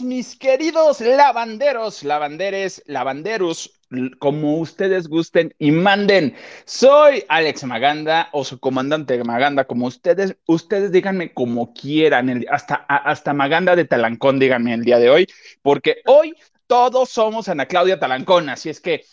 Mis queridos lavanderos, lavanderes, lavanderos, como ustedes gusten y manden. Soy Alex Maganda o su comandante Maganda, como ustedes, ustedes díganme como quieran, hasta, hasta Maganda de Talancón, díganme el día de hoy, porque hoy todos somos Ana Claudia Talancón, así es que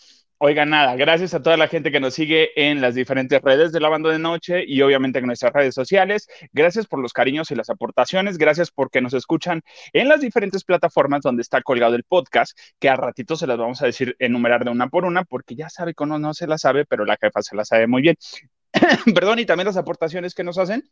Oiga, nada, gracias a toda la gente que nos sigue en las diferentes redes de la banda de noche y obviamente en nuestras redes sociales. Gracias por los cariños y las aportaciones. Gracias porque nos escuchan en las diferentes plataformas donde está colgado el podcast, que a ratito se las vamos a decir enumerar de una por una, porque ya sabe que uno no se la sabe, pero la jefa se la sabe muy bien. Perdón, y también las aportaciones que nos hacen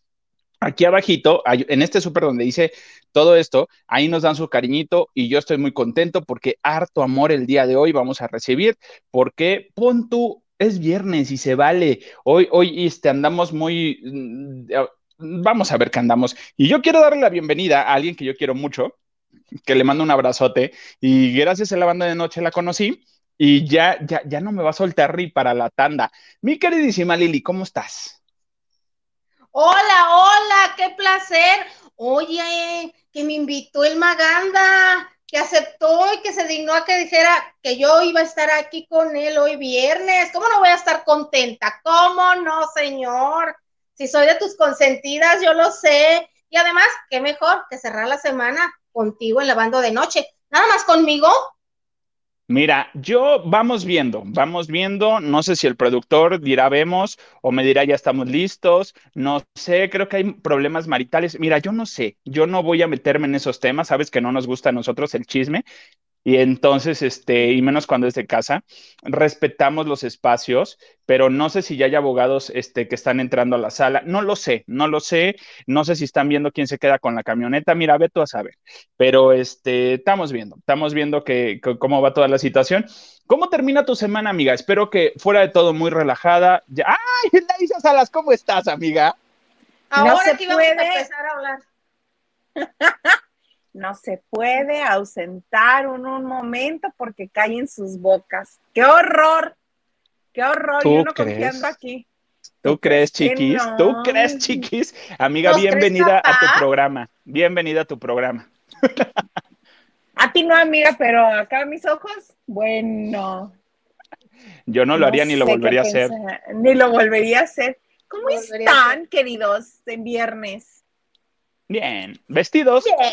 Aquí abajito, en este súper donde dice todo esto, ahí nos dan su cariñito y yo estoy muy contento porque harto amor el día de hoy vamos a recibir, porque pon tú, es viernes y se vale. Hoy, hoy este, andamos muy, mm, vamos a ver qué andamos. Y yo quiero darle la bienvenida a alguien que yo quiero mucho, que le mando un abrazote y gracias a la banda de noche la conocí y ya, ya, ya no me va a soltar ni para la tanda. Mi queridísima Lili, ¿cómo estás? Hola, hola, qué placer. Oye, que me invitó el Maganda, que aceptó y que se dignó a que dijera que yo iba a estar aquí con él hoy viernes. ¿Cómo no voy a estar contenta? ¿Cómo no, señor? Si soy de tus consentidas, yo lo sé. Y además, qué mejor que cerrar la semana contigo en la banda de noche. Nada más conmigo, Mira, yo vamos viendo, vamos viendo, no sé si el productor dirá vemos o me dirá ya estamos listos, no sé, creo que hay problemas maritales. Mira, yo no sé, yo no voy a meterme en esos temas, sabes que no nos gusta a nosotros el chisme, y entonces, este, y menos cuando es de casa, respetamos los espacios, pero no sé si ya hay abogados este, que están entrando a la sala. No lo sé, no lo sé. No sé si están viendo quién se queda con la camioneta. Mira, ve tú a saber. Pero este, estamos viendo, estamos viendo que, cómo va toda la situación. ¿Cómo termina tu semana, amiga? Espero que fuera de todo muy relajada. ¡Ay, Laisa Salas! ¿Cómo estás, amiga? Ahora no se que puede. a empezar a hablar. no se puede ausentar un, un momento porque caen sus bocas. ¡Qué horror! ¡Qué horror! Yo no confiando aquí. ¿Tú crees, chiquis? ¿Tú crees, chiquis? Amiga, bienvenida a tu programa. Bienvenida a tu programa. A ti no, amiga, pero acá mis ojos, bueno. Yo no lo haría ni lo volvería a hacer. Ni lo volvería a hacer. ¿Cómo están, queridos, en viernes? Bien, vestidos. Bien.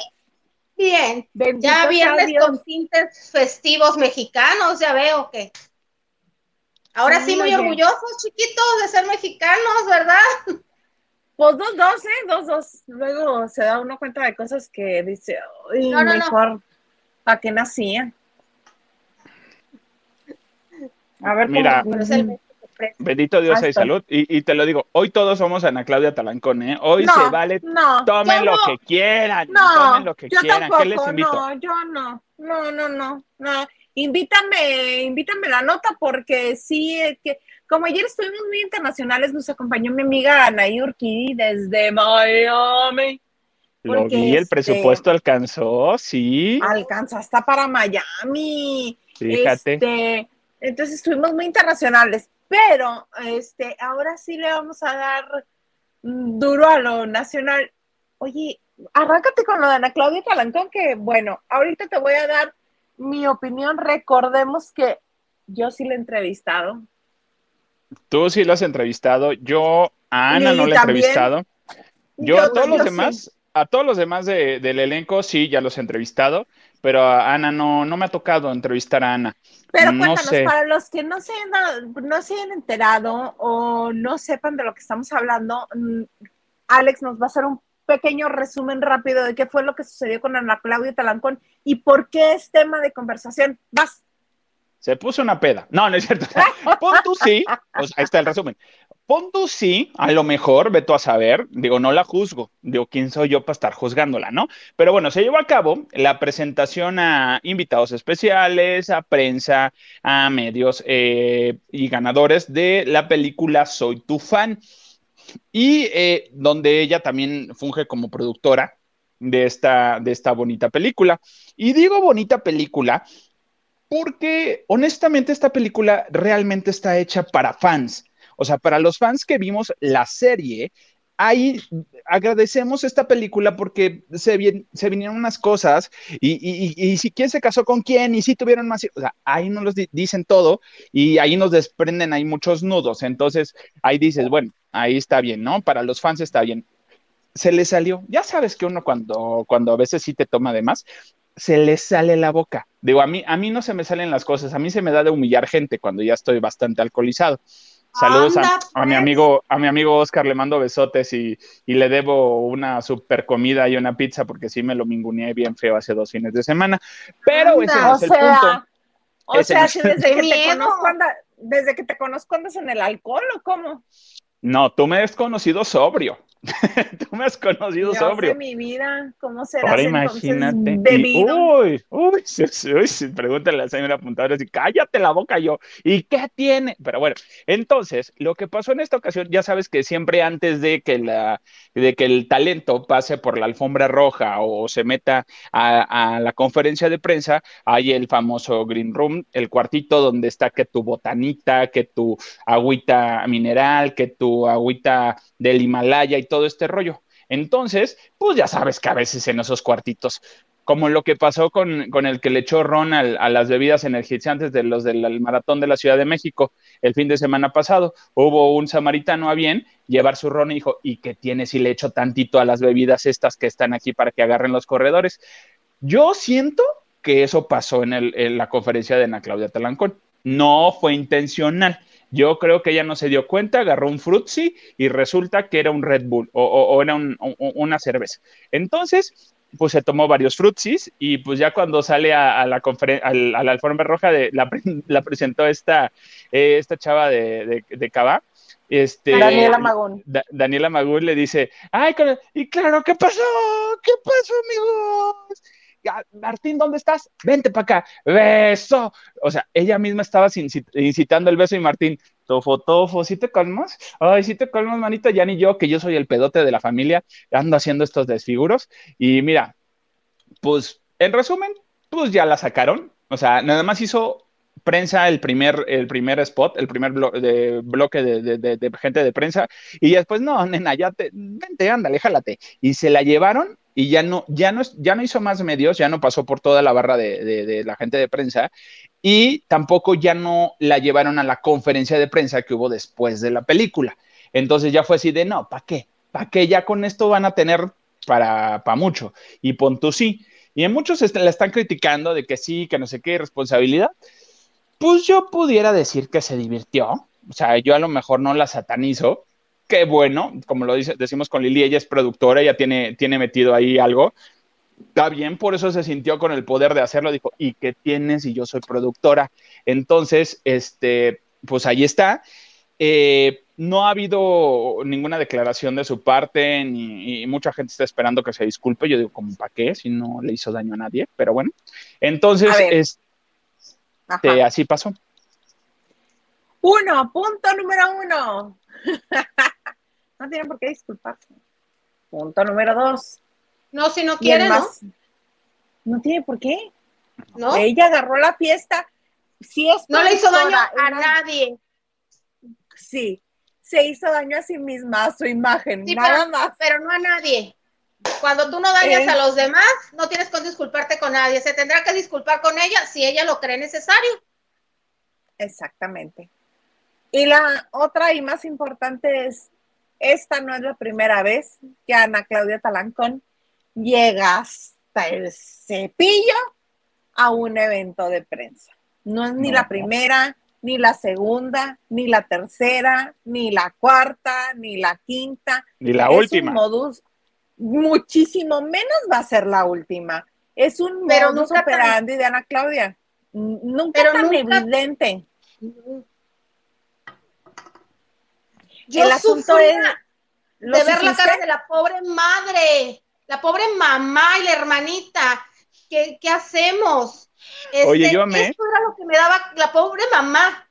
Bien, ya viernes con tintes festivos mexicanos, ya veo que. Ahora sí, muy orgullosos, chiquitos, de ser mexicanos, ¿verdad? Pues dos, dos, ¿eh? Dos, dos. Luego se da uno cuenta de cosas que dice, uy, mejor, ¿para qué nacía? A ver, Mira, Bendito Dios y salud. Y, te lo digo, hoy todos somos Ana Claudia Talancón, ¿eh? Hoy se vale, tomen lo que quieran, tomen lo que quieran. ¿Qué les invito? No, yo no, no, no, no, no. Invítame, invítame la nota porque sí, que como ayer estuvimos muy internacionales, nos acompañó mi amiga Anaí Urquidi desde Miami. Lo vi, el este, presupuesto alcanzó, sí. Alcanzó hasta para Miami. Fíjate. Este, entonces estuvimos muy internacionales. Pero este, ahora sí le vamos a dar duro a lo nacional. Oye, arráncate con lo de Ana Claudia Talancón, que bueno, ahorita te voy a dar mi opinión. Recordemos que yo sí la he entrevistado. Tú sí la has entrevistado. Yo a Ana no la he entrevistado. Yo, a todos los demás, a todos los demás del elenco sí ya los he entrevistado, pero a Ana no, no me ha tocado entrevistar a Ana. Pero cuéntanos, para los que no se, hayan, no se hayan enterado o no sepan de lo que estamos hablando, mm, Alex nos va a hacer un pequeño resumen rápido de qué fue lo que sucedió con Ana Claudia Talancón y por qué es tema de conversación. Vas. Se puso una peda. No, no es cierto. Pon tú sí. ahí está el resumen. Pon tú sí, a lo mejor, veto a saber, digo, no la juzgo, digo, ¿quién soy yo para estar juzgándola, no? Pero bueno, se llevó a cabo la presentación a invitados especiales, a prensa, a medios eh, y ganadores de la película Soy tu fan, y eh, donde ella también funge como productora de esta, de esta bonita película. Y digo bonita película porque honestamente esta película realmente está hecha para fans o sea, para los fans que vimos la serie, ahí agradecemos esta película porque se, vinieron unas cosas y, si quién se casó con quién y si tuvieron más, o sea, ahí nos los dicen todo y ahí nos desprenden, hay muchos nudos, entonces ahí dices, bueno, ahí está bien, ¿no? Para los fans está bien. Se le salió, ya sabes que uno cuando, cuando a veces sí te toma de más, se le sale la boca. Digo, a mí, a mí no se me salen las cosas, a mí se me da de humillar gente cuando ya estoy bastante alcoholizado. Saludos a, mi pues. amigo, a mi amigo Oscar, le mando besotes y, le debo una super comida y una pizza porque sí me lo minguneé bien feo hace dos fines de semana. Pero ese no es el punto. O sea, desde, que te conozco, desde que te conozco andas en el alcohol o cómo? No, tú me has conocido sobrio. Tú me has conocido sobrio. mi vida, ¿cómo será? Ahora imagínate. uy, uy, uy, pregúntale a la señora apuntadora y cállate la boca yo. ¿Y qué tiene? Pero bueno, entonces, lo que pasó en esta ocasión, ya sabes que siempre antes de que, la, de que el talento pase por la alfombra roja o se meta a, a la conferencia de prensa, hay el famoso Green Room, el cuartito donde está que tu botanita, que tu agüita mineral, que tu agüita del Himalaya y todo este rollo. Entonces, pues ya sabes que a veces en esos cuartitos, como lo que pasó con, el que le echó ron a las bebidas energizantes de los del maratón de la Ciudad de México el fin de semana pasado, hubo un samaritano a bien llevar su ron y dijo, ¿y qué tiene si le echo tantito a las bebidas estas que están aquí para que agarren los corredores? Yo siento que eso pasó en, en la conferencia de Ana Claudia Talancón. No fue intencional yo creo que ella no se dio cuenta, agarró un frutzi y resulta que era un Red Bull o, era una cerveza. Entonces, pues se tomó varios frutsis y pues ya cuando sale a, la conferencia, a la alfombra roja, de, la, presentó esta, eh, esta chava de, de, Cava. Este, Daniela Magún. Daniela Magún le dice, ay, y claro, ¿qué pasó? ¿Qué pasó, amigos? Martín, ¿dónde estás? Vente para acá, beso. O sea, ella misma estaba incitando el beso y Martín, tofo, tofo, ¿sí te calmas? Ay, sí te calmas, manita, ya ni yo, que yo soy el pedote de la familia, ando haciendo estos desfiguros. Y mira, pues, en resumen, pues ya la sacaron. O sea, nada más hizo prensa el primer, el primer spot, el primer bloque de, de, gente de prensa, y después, no, nena, ya te, vente, ándale, jálate. Y se la llevaron y ya no, ya no, ya no hizo más medios, ya no pasó por toda la barra de, la gente de prensa y tampoco ya no la llevaron a la conferencia de prensa que hubo después de la película. Entonces ya fue así de, no, ¿para qué? ¿Para qué? Ya con esto van a tener para, para mucho. Y pon tú sí. Y en muchos la están criticando de que sí, que no sé qué, responsabilidad. Pues yo pudiera decir que se divirtió. O sea, yo a lo mejor no la satanizo, qué bueno, como lo dice, decimos con Lili, ella es productora, ella tiene, tiene metido ahí algo. Está bien, por eso se sintió con el poder de hacerlo, dijo, ¿y qué tienes? Y yo soy productora. Entonces, este, pues ahí está. Eh, no ha habido ninguna declaración de su parte, ni, y mucha gente está esperando que se disculpe. Yo digo, ¿cómo para qué? Si no le hizo daño a nadie, pero bueno. Entonces, es, este, así pasó. Uno, punto número uno. no tienen por qué disculparse. Punto número dos. No, si no quiere, ¿no? No tiene por qué. ¿No? Ella agarró la fiesta. Sí es no le hizo daño a nadie. Sí, se hizo daño a sí misma, a su imagen, nada más. Pero no a nadie. Cuando tú no dañas a los demás, no tienes que disculparte con nadie. Se tendrá que disculpar con ella si ella lo cree necesario. Exactamente. Y la otra y más importante es, esta no es la primera vez que Ana Claudia Talancón llega hasta el cepillo a un evento de prensa. No es ni la primera, ni la segunda, ni la tercera, ni la cuarta, ni la quinta. Ni la última. modus, muchísimo menos va a ser la última. Es un Pero modus operandi de Ana Claudia. Nunca Pero tan evidente. Yo el asunto es de ver la cara de la pobre madre, la pobre mamá y la hermanita. ¿Qué, hacemos? Oye, este, yo amé. Esto era lo que me daba la pobre mamá.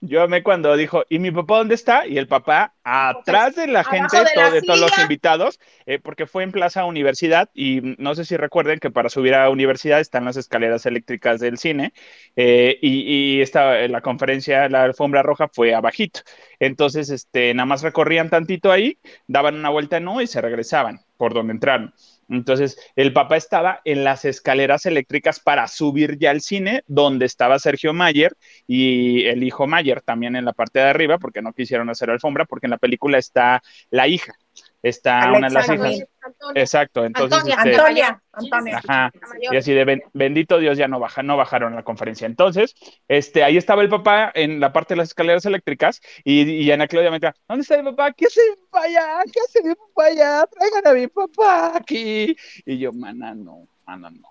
Yo amé cuando dijo, ¿y mi papá dónde está? Y el papá atrás de la gente, de la de todos los invitados, eh, porque fue en Plaza Universidad y no sé si recuerden que para subir a Universidad están las escaleras eléctricas del cine eh, y, y esta, la conferencia, la alfombra roja fue abajito. Entonces, este, nada más recorrían tantito ahí, daban una vuelta en U y se regresaban por donde entraron. Entonces, el papá estaba en las escaleras eléctricas para subir ya al cine, donde estaba Sergio Mayer y el hijo Mayer también en la parte de arriba, porque no quisieron hacer alfombra, porque en la película está la hija, está Alexa, una de las Antonia. hijas. Exacto, entonces, Antonia, este, Antonia, Antonia. Ajá. La mayor. Y así de ben- bendito Dios, ya no baja, no bajaron a la conferencia. Entonces, este, ahí estaba el papá en la parte de las escaleras eléctricas y, y Ana Claudia me decía, ¿dónde está mi papá? ¿Qué hace mi papá allá? ¿Qué hace mi papá allá? Traigan a mi papá aquí. Y yo, mana, no, mana, no.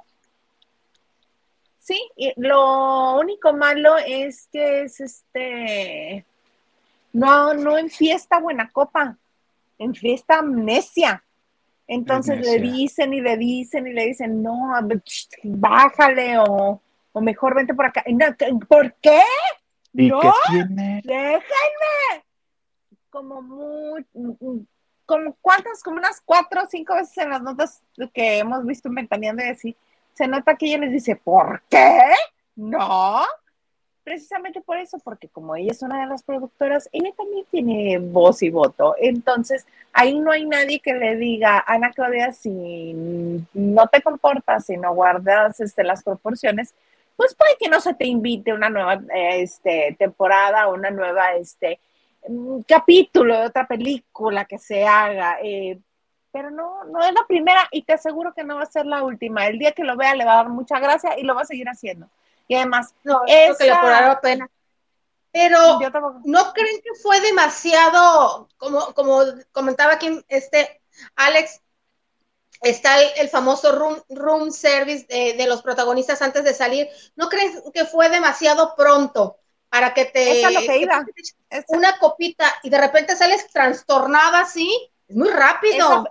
Sí, y lo único malo es que es este. No, no en fiesta buena copa, en fiesta amnesia. Entonces le dicen y le dicen y le dicen, no, bájale o, o mejor vente por acá. Y no, ¿qué- ¿Por qué? ¿Y no, déjenme. Como muy, como cuántas, como unas cuatro o cinco veces en las notas que hemos visto en Ventaneando y así, se nota que ella les dice, ¿por qué? No. Precisamente por eso, porque como ella es una de las productoras, ella también tiene voz y voto. Entonces, ahí no hay nadie que le diga, Ana Claudia, si no te comportas, si no guardas este, las proporciones, pues puede que no se te invite una nueva este, temporada una nueva este, mm, capítulo de otra película que se haga. eh, pero no, no es la primera y te aseguro que no va a ser la última. El día que lo vea le va a dar mucha gracia y lo va a seguir haciendo. Y además, No, creo que le Esa- cobraba pena. Pero. ¿no creen que fue demasiado, como, como comentaba aquí este Alex, está el, el famoso room, room service de, de los protagonistas antes de salir? ¿No creen que fue demasiado pronto para que te... Es a lo que iba. Esa- Una copita y de repente sales trastornada así? Es muy rápido.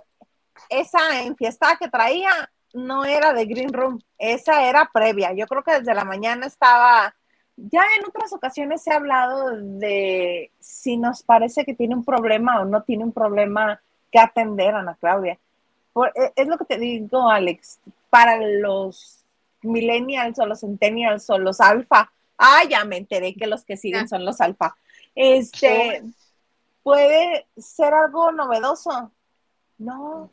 esa, esa enfiestada que traía no era de Green Room, esa era previa. Yo creo que desde la mañana estaba. Ya en otras ocasiones he hablado de si nos parece que tiene un problema o no tiene un problema que atender, Ana Claudia. Por- e- es lo que te digo, Alex, para los millennials o los centennials o los alfa. Ah, ya me enteré que los que siguen Ah. son los alfa. Este, puede ser algo novedoso. No.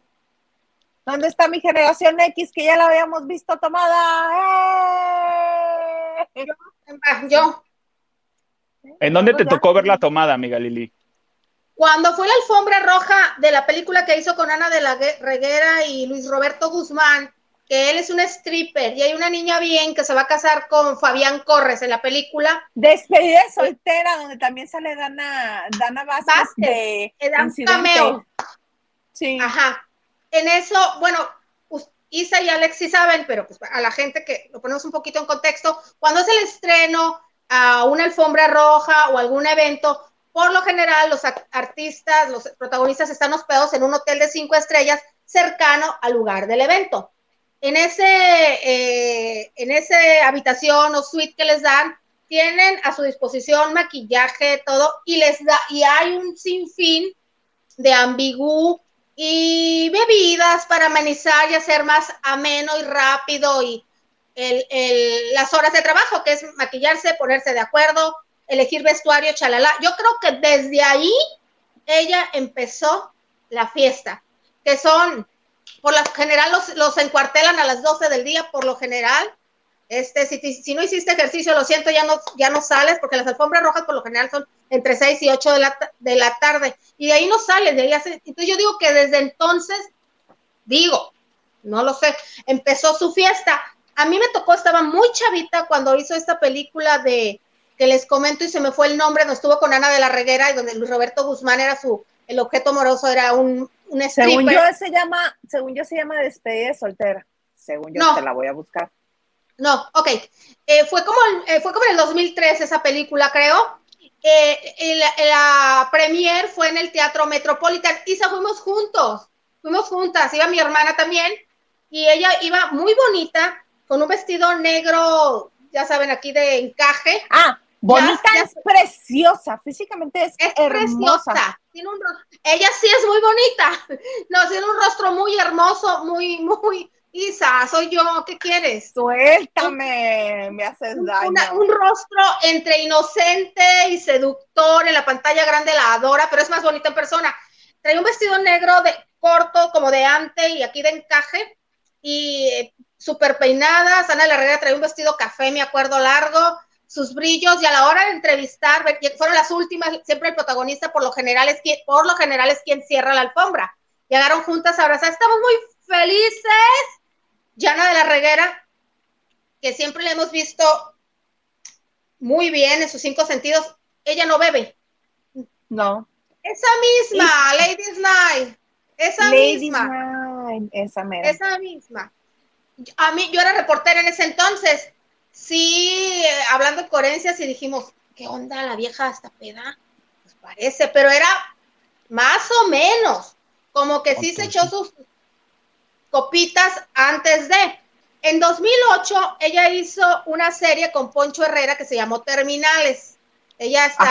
¿Dónde está mi generación X que ya la habíamos visto tomada? ¡Eh! Yo, ¿En dónde te Ya. tocó ver la tomada, amiga Lili? Cuando fue la alfombra roja de la película que hizo con Ana de la Gue- Reguera y Luis Roberto Guzmán, que él es un stripper y hay una niña bien que se va a casar con Fabián Corres en la película, Despedida de soltera, donde también sale Dana, Dana Vázquez, Vázquez, de que da un cameo. Sí. Ajá. En eso, bueno, Isa y Alex sí saben, pero pues a la gente que lo ponemos un poquito en contexto, cuando es el estreno a una alfombra roja o algún evento, por lo general los artistas, los protagonistas están hospedados en un hotel de cinco estrellas cercano al lugar del evento. En ese, eh, en esa habitación o suite que les dan, tienen a su disposición maquillaje, todo, y les da, y hay un sinfín de ambigú y bebidas para amenizar y hacer más ameno y rápido y el, el- las horas de trabajo, que es maquillarse, ponerse de acuerdo, elegir vestuario, chalala. Yo creo que desde ahí ella empezó la fiesta, que son, por lo general los, los encuartelan a las 12 del día, por lo general. Este, si, no hiciste ejercicio, lo siento, ya no, ya no sales, porque las alfombras rojas por lo general son entre 6 y 8 de la, ta- de la tarde, y de ahí no sales, de ahí hace- entonces yo digo que desde entonces, digo, no lo sé, empezó su fiesta. A mí me tocó, estaba muy chavita cuando hizo esta película de, que les comento y se me fue el nombre, donde estuvo con Ana de la Reguera y donde Luis Roberto Guzmán era su, el objeto amoroso era un, un Según yo se llama, según yo se llama Despedida de soltera. Según yo No. te la voy a buscar. No, ok. Eh, fue, como, eh, fue como en el 2003 esa película, creo. Eh, la premier fue en el Teatro Metropolitan. Isa, fuimos juntos. Fuimos juntas. Iba mi hermana también. Y ella iba muy bonita, con un vestido negro, ya saben, aquí de encaje. Ah, Bonita es preciosa, físicamente es, Es hermosa. preciosa. Tiene un ella sí es muy bonita. No, tiene un rostro muy hermoso, muy, muy. Isa, soy yo, ¿qué quieres? Suéltame, me haces daño. Una- un rostro entre inocente y seductor en la pantalla grande la adora, pero es más bonita en persona. Trae un vestido negro de corto, como de ante y aquí de encaje, y eh, súper peinada. Sana la Herrera trae un vestido café, me acuerdo, largo, sus brillos, y a la hora de entrevistar, fueron las últimas, siempre el protagonista por lo general es quien, por lo general es quien cierra la alfombra. Llegaron juntas a abrazar, estamos muy felices. Yana de la Reguera, que siempre le hemos visto muy bien en sus cinco sentidos, ella no bebe. No. Esa misma, Ladies Night, esa Ladies misma, Night, esa mera. esa misma. A mí, yo era reportera en ese entonces. Sí, eh, hablando de coherencias y dijimos, ¿qué onda la vieja esta peda? Pues parece, pero era más o menos, como que sí se echó sus copitas antes de. En 2008 ella hizo una serie con Poncho Herrera que se llamó Terminales. Ella está en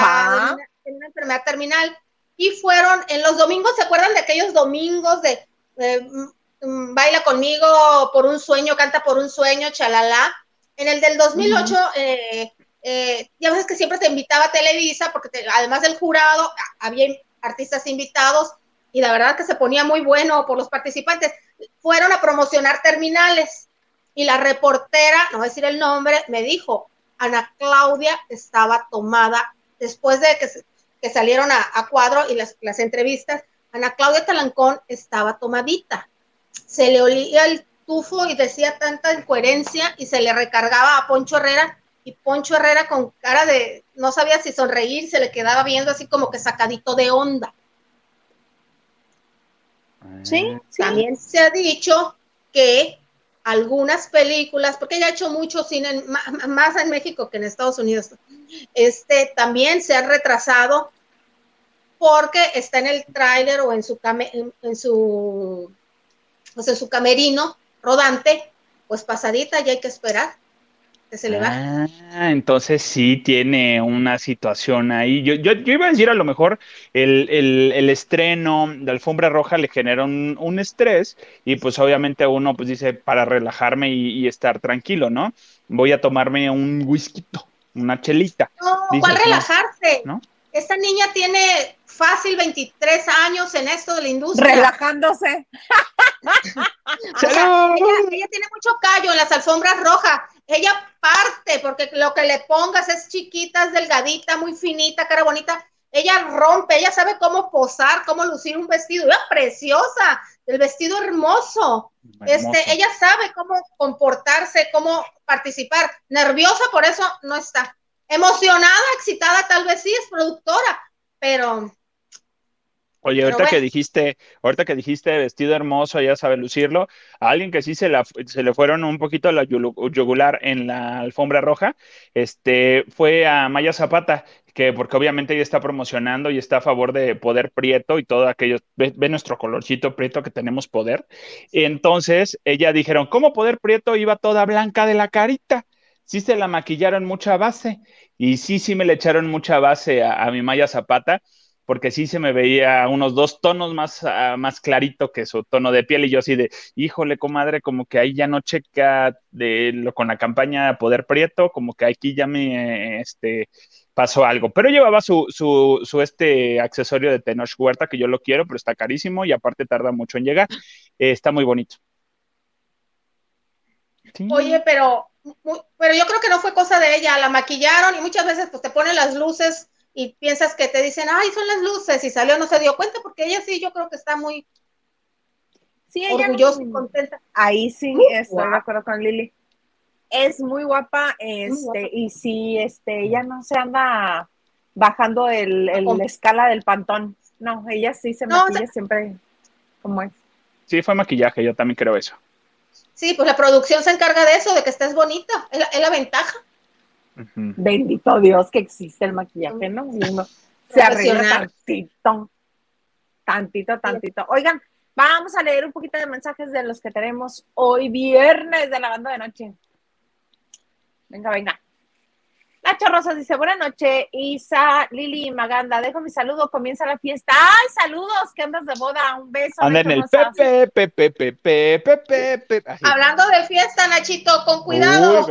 una, en una enfermedad terminal y fueron en los domingos, ¿se acuerdan de aquellos domingos de eh, baila conmigo por un sueño, canta por un sueño, chalala? En el del 2008, eh, eh, ya ves que siempre te invitaba a Televisa, porque te- además del jurado, había artistas invitados y la verdad que se ponía muy bueno por los participantes. Fueron a promocionar terminales y la reportera, no voy a decir el nombre, me dijo, Ana Claudia estaba tomada después de que, salieron a, a cuadro y las, las entrevistas, Ana Claudia Talancón estaba tomadita. Se le olía el tufo y decía tanta incoherencia y se le recargaba a Poncho Herrera y Poncho Herrera con cara de, no sabía si sonreír, se le quedaba viendo así como que sacadito de onda. Sí, sí. También se ha dicho que algunas películas, porque ella ha hecho mucho cine, en- más en México que en Estados Unidos, este, también se han retrasado porque está en el tráiler o en su, came- en, en su, pues en su camerino rodante, pues pasadita y hay que esperar que se le va. Ah, entonces sí tiene una situación ahí. Yo, yo, yo iba a decir a lo mejor el, el, el estreno de Alfombra Roja le genera un, un estrés y pues obviamente uno pues dice para relajarme y, y estar tranquilo, ¿no? Voy a tomarme un whisky, una chelita. No, Dices, ¿cuál relajarse? ¿no? Esta niña tiene fácil 23 años en esto de la industria. Relajándose. O sea, ella, ella tiene mucho callo en las alfombras rojas. Ella parte porque lo que le pongas es chiquita, es delgadita, muy finita, cara bonita. Ella rompe, ella sabe cómo posar, cómo lucir un vestido. Ella preciosa, el vestido hermoso. Hermoso. Este, ella sabe cómo comportarse, cómo participar. Nerviosa, por eso no está. Emocionada, excitada, tal vez sí, es productora, pero Oye, Pero ahorita que dijiste, ahorita que dijiste vestido hermoso, ella sabe lucirlo, a alguien que sí se, la, se le fueron un poquito la yugular en la alfombra roja, este, fue a Maya Zapata, que porque obviamente ella está promocionando y está a favor de poder prieto y todo aquello, ve, ve nuestro colorcito prieto que tenemos poder. Entonces, ella dijeron, ¿cómo poder prieto iba toda blanca de la carita? Sí se la maquillaron mucha base y sí, sí me le echaron mucha base a, a mi Maya Zapata porque sí se me veía unos dos tonos más, uh, más clarito que su tono de piel y yo así de, híjole, comadre, como que ahí ya no checa de lo con la campaña Poder Prieto, como que aquí ya me este, pasó algo. Pero llevaba su, su, su este accesorio de Tenoch Huerta, que yo lo quiero, pero está carísimo y aparte tarda mucho en llegar. Eh, está muy bonito. Oye, pero, pero yo creo que no fue cosa de ella, la maquillaron y muchas veces pues te ponen las luces y piensas que te dicen, ay, son las luces, y salió, no se dio cuenta, porque ella sí, yo creo que está muy sí, orgullosa y contenta. Ahí sí, muy estoy guapa. de acuerdo con Lili. Es muy guapa, este, muy guapa. y sí, este, ella no se anda bajando el, el la escala del pantón. No, ella sí se no, maquilla o sea, siempre como es. Sí, fue maquillaje, yo también creo eso. Sí, pues la producción se encarga de eso, de que estés bonita, es la, es la ventaja. Uh -huh. Bendito Dios que existe el maquillaje, ¿no? Uno se arregla tantito, tantito, tantito. Oigan, vamos a leer un poquito de mensajes de los que tenemos hoy viernes de la banda de noche. Venga, venga. Nacho Rosas dice, buenas noches, Isa, Lili, Maganda, dejo mi saludo, comienza la fiesta. ¡Ay, saludos! que andas de boda? Un beso. Anda en el pepe, pepe, pepe, pepe, pepe. Hablando de fiesta, Nachito, con cuidado.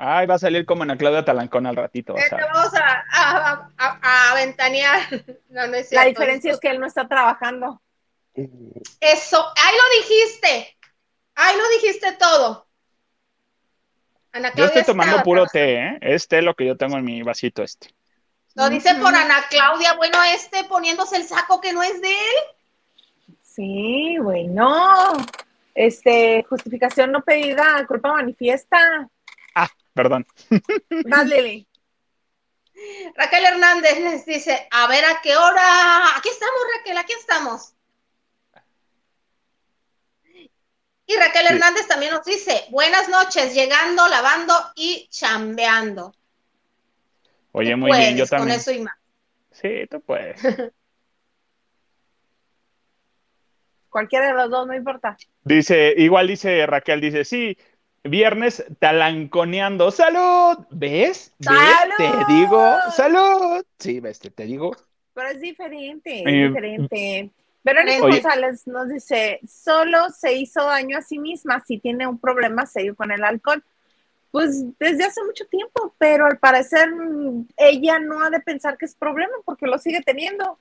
Ay, va a salir como en la Claudia Talancón al ratito. Te vamos a, a, a, a ventanear. No, no es la diferencia es que él no está trabajando. Eso, ahí lo dijiste. Ahí lo dijiste todo. Ana Claudia yo estoy tomando puro té, ¿eh? Es té lo que yo tengo en mi vasito este. Lo dice por Ana Claudia, bueno, este poniéndose el saco que no es de él. Sí, bueno. Este, justificación no pedida, culpa manifiesta. Ah, perdón. Más, Lili. Raquel Hernández les dice, a ver a qué hora. Aquí estamos, Raquel, aquí estamos. Y Raquel Hernández también nos dice, buenas noches, llegando, lavando y chambeando. Oye, muy bien, yo también. Con eso y más. Sí, tú puedes. Cualquiera de los dos, no importa. Dice, igual dice Raquel, dice, sí, viernes talanconeando. ¡Salud! ¿Ves? ¿Ves? Te digo, salud. Sí, ves, te, digo. Pero es diferente, es eh, diferente. Verónica González nos dice, solo se hizo daño a sí misma si tiene un problema serio con el alcohol. Pues desde hace mucho tiempo, pero al parecer ella no ha de pensar que es problema porque lo sigue teniendo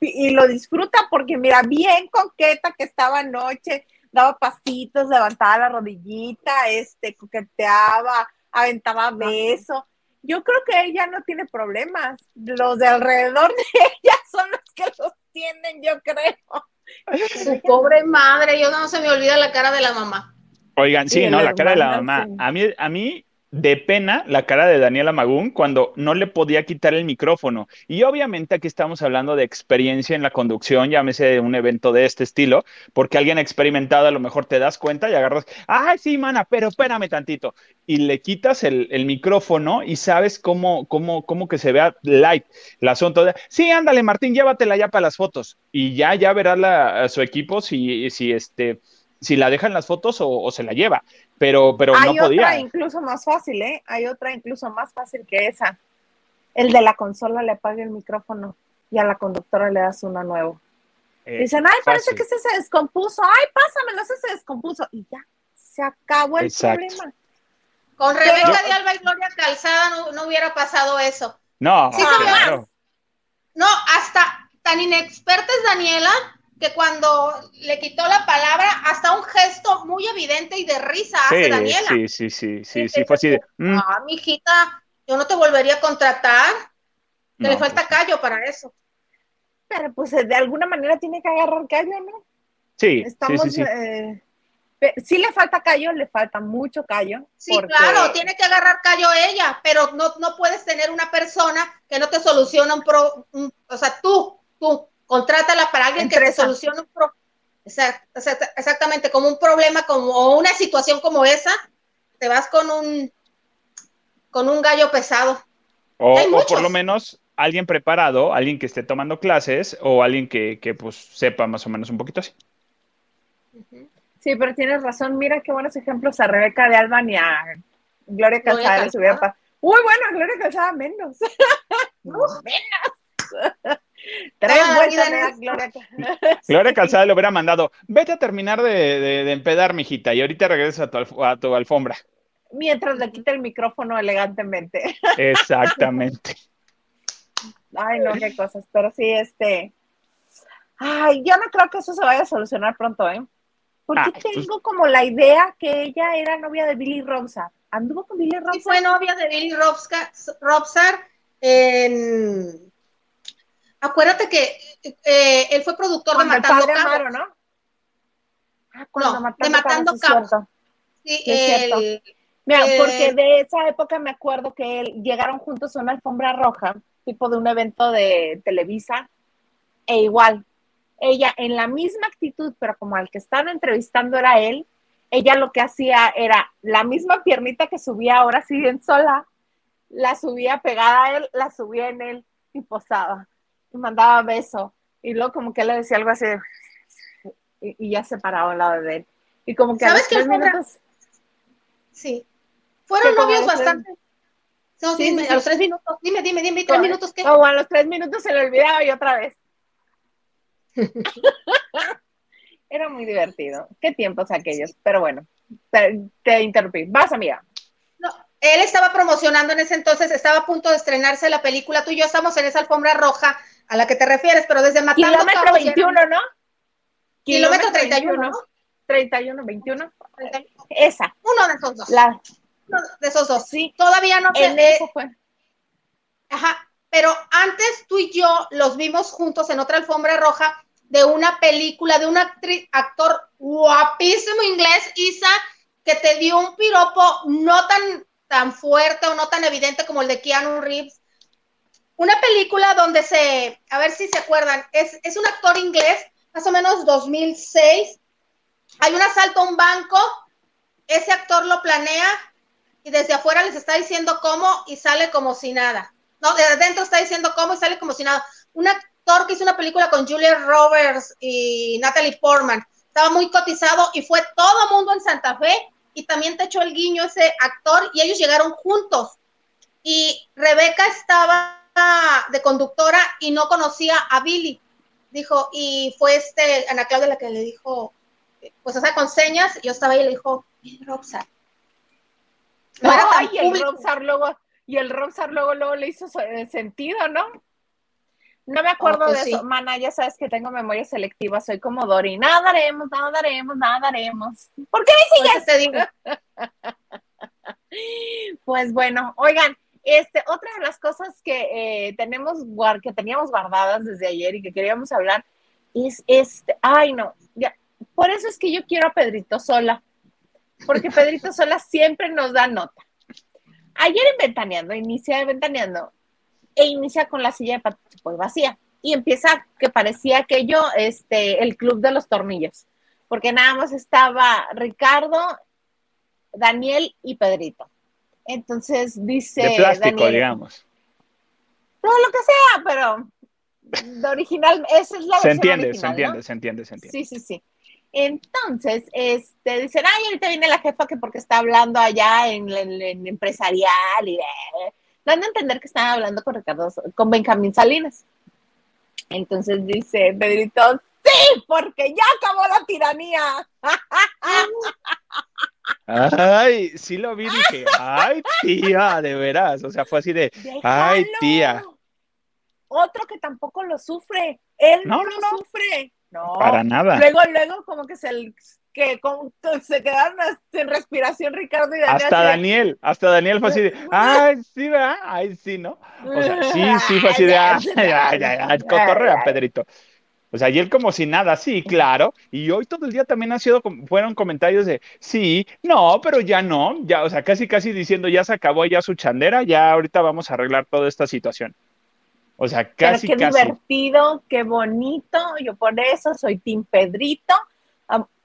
y lo disfruta porque mira, bien coqueta que estaba anoche, daba pasitos, levantaba la rodillita, este, coqueteaba, aventaba besos. Yo creo que ella no tiene problemas. Los de alrededor de ella son los que los tienen, yo creo. Su pobre madre, yo no se me olvida la cara de la mamá. Oigan, sí, no, la cara de la mamá. A mí, a mí de pena la cara de Daniela Magún cuando no le podía quitar el micrófono. Y obviamente aquí estamos hablando de experiencia en la conducción, llámese de un evento de este estilo, porque alguien experimentado a lo mejor te das cuenta y agarras, ay, sí, mana, pero espérame tantito. Y le quitas el, micrófono y sabes cómo, cómo, cómo que se vea light el asunto de, sí, ándale, Martín, llévatela ya para las fotos. Y ya, ya verá a su equipo si, si este si la dejan las fotos o, se la lleva, pero, pero Hay no podía. Hay otra incluso más fácil, ¿eh? Hay otra incluso más fácil que esa. El de la consola le apaga el micrófono y a la conductora le das uno nuevo. Eh, Dicen, ay, parece que ese se descompuso. Ay, pásamelo, ese se descompuso. Y ya, se acabó el problema. Con Rebeca de Alba y Gloria Calzada no, hubiera pasado eso. No, claro. No, hasta tan inexperta es Daniela que cuando le quitó la palabra, hasta un gesto muy evidente y de risa hace Daniela. Sí, sí, sí, sí, sí, fue así de. Mm". Ah, mijita, yo no te volvería a contratar. Te le falta pues callo para eso. Pero pues de alguna manera tiene que agarrar callo, ¿no? Sí, Estamos, sí, sí, eh, sí. le falta callo, le falta mucho callo. Sí, claro, tiene que agarrar callo ella, pero no, no puedes tener una persona que no te soluciona un pro, o sea, tú, tú, Contrátala para alguien que te solucione un problema. exactamente, como un problema como, o una situación como esa, te vas con un, con un gallo pesado. O, por lo menos alguien preparado, alguien que esté tomando clases o alguien que, pues sepa más o menos un poquito así. Sí, pero tienes razón. Mira qué buenos ejemplos a Rebeca de Alban y a Gloria Calzada. Uy, bueno, a Gloria Calzada menos. menos. Tres vueltas Gloria. Gloria Calzada le hubiera mandado, vete a terminar de, de, empedar, mijita, y ahorita regresas a tu, a tu alfombra. Mientras le quita el micrófono elegantemente. Exactamente. Ay, no, qué cosas, pero sí, este... Ay, yo no creo que eso se vaya a solucionar pronto, ¿eh? Porque ah, pues tengo como la idea que ella era novia de Billy Robsar. ¿Anduvo con Billy Robsar? Sí, fue novia de Billy Robsar en Acuérdate que eh, él fue productor de Matando Cabos. ¿no? Ah, no, de Matando Cabos. Sí, el, Mira, porque de esa época me acuerdo que él, llegaron juntos a una alfombra roja, tipo de un evento de Televisa, e igual, ella en la misma actitud, pero como al que estaban entrevistando era él, ella lo que hacía era la misma piernita que subía ahora sí bien sola, la subía pegada a él, la subía en él y posaba y mandaba beso. Y luego como que le decía algo así y, ya se paraba al lado de él. Y como que ¿Sabes a los minutos... Sí. Fueron novios bastante... No, Sí, dime, sí, a los tres minutos. Dime, dime, dime, tres minutos qué. O a los tres minutos se le olvidaba y otra vez. Era muy divertido. Qué tiempos aquellos. Pero bueno, te, te interrumpí. Vas, amiga. No, él estaba promocionando en ese entonces, estaba a punto de estrenarse la película. Tú y yo estamos en esa alfombra roja a la que te refieres, pero desde Matando Kilómetro ya- 21, ¿no? Kilómetro 31, ¿no? 31, 21. Esa. Uno de esos dos. La, Uno de esos dos. sí, Todavía no en eh, eso fue. Ajá, pero antes tú y yo los vimos juntos en otra alfombra roja de una película de un actriz, actor guapísimo inglés, Isa, que te dio un piropo no tan, tan fuerte o no tan evidente como el de Keanu Reeves. Una película donde se, a ver si se acuerdan, es, es un actor inglés, más o menos 2006. Hay un asalto a un banco, ese actor lo planea y desde afuera les está diciendo cómo y sale como si nada. No, de adentro está diciendo cómo y sale como si nada. Un actor que hizo una película con Julia Roberts y Natalie Portman. Estaba muy cotizado y fue todo mundo en Santa Fe y también te echó el guiño ese actor y ellos llegaron juntos. Y Rebeca estaba de conductora y no conocía a Billy. Dijo, y fue este, Ana Claudia la que le dijo, pues o sea, con señas, yo estaba ahí y le dijo, "Ven, Roxanne". No era tan Ay, y el. Robsar luego, y el Robsar luego, luego le hizo eh, sentido, ¿no? No me acuerdo Oh, pues de eso. Mana, ya sabes que tengo memoria selectiva, soy como Dory. Nada haremos, nada haremos, nada haremos. ¿Por qué me Por eso te digo. Pues bueno, oigan, este, otra de las cosas que eh, tenemos que teníamos guardadas desde ayer y que queríamos hablar es este, ay no, ya, por eso es que yo quiero a Pedrito Sola, porque Pedrito Sola siempre nos da nota. Ayer en Ventaneando, inicia Ventaneando, e inicia con la silla de patos pues vacía, y empieza que parecía aquello, este, el club de los tornillos, porque nada más estaba Ricardo, Daniel y Pedrito. Entonces dice de plástico, Daniel, digamos. todo lo que sea, pero de original, esa es la Se versión entiende, se original, ¿no? entiende, se entiende, se entiende. Sí, sí, sí. Entonces, este, dicen, ay, ahorita viene la jefa que porque está hablando allá en, en- en empresarial y eh, dando a entender que están hablando con Ricardo, con Benjamín Salinas. Entonces dice Pedrito, sí, porque ya acabó la tiranía. Ay, sí lo vi, dije, ay, tía, de veras. O sea, fue así de, ay, tía. Otro que tampoco lo sufre. Él No, lo no. sufre. No. Para nada. Luego, luego, como que se, que como- se quedaron sin respiración Ricardo y Daniel. Hasta así Daniel, hasta Daniel fue así de, ay, sí, ¿verdad? Ay, sí, ¿no? O sea, sí, sí, fue así de, ay, ya, ya, ya, cotorrea, Pedrito. O sea, y él como si nada, sí, claro. Y hoy todo el día también ha sido, fueron comentarios de, sí, no, pero ya no, ya, o sea, casi, casi diciendo, ya se acabó ya su chandera, ya ahorita vamos a arreglar toda esta situación. O sea, Pero casi, qué casi. divertido, qué bonito. Yo por eso soy Team Pedrito.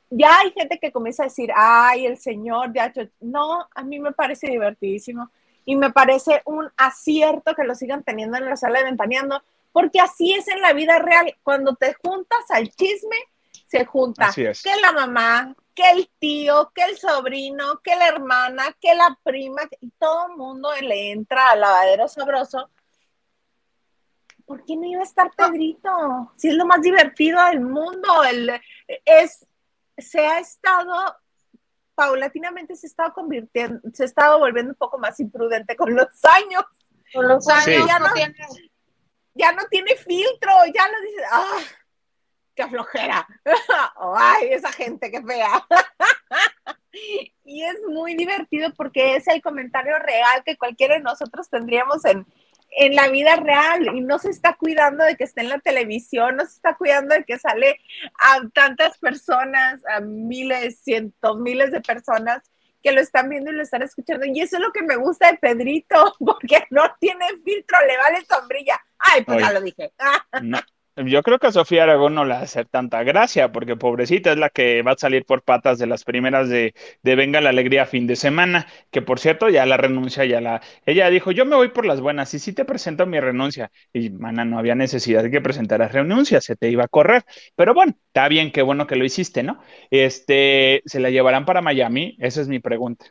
Ya hay gente que comienza a decir, ay, el señor ya. cho-". No, a mí me parece divertidísimo. Y me parece un acierto que lo sigan teniendo en la sala de ventaneando, porque así es en la vida real. Cuando te juntas al chisme, se junta Así es. que la mamá, que el tío, que el sobrino, que la hermana, que la prima, y todo el mundo le entra al lavadero sabroso. ¿Por qué no iba a estar Pedrito? Si es lo más divertido del mundo, el, es, se ha estado, paulatinamente se ha estado convirtiendo, se ha estado volviendo un poco más imprudente con los años. Con los Sí. años Ya no no- tiene- Ya no tiene filtro, ya lo dice, ¡ah! ¡Qué flojera! ¡Ay, esa gente, qué fea! y es muy divertido porque es el comentario real que cualquiera de nosotros tendríamos en, en la vida real y no se está cuidando de que esté en la televisión, no se está cuidando de que sale a tantas personas, a miles, cientos, miles de personas que lo están viendo y lo están escuchando. Y eso es lo que me gusta de Pedrito, porque no tiene filtro, le vale sombrilla. Ay, pues ya Oye. lo dije. No, yo creo que a Sofía Aragón no le va a hacer tanta gracia, porque pobrecita es la que va a salir por patas de las primeras de, de Venga la Alegría fin de semana, que por cierto ya la renuncia, ya la, ella dijo, yo me voy por las buenas, y sí te presento mi renuncia, y mana, no había necesidad de que presentaras renuncia, se te iba a correr, pero bueno, está bien, qué bueno que lo hiciste, ¿no? Este, ¿se la llevarán para Miami? Esa es mi pregunta.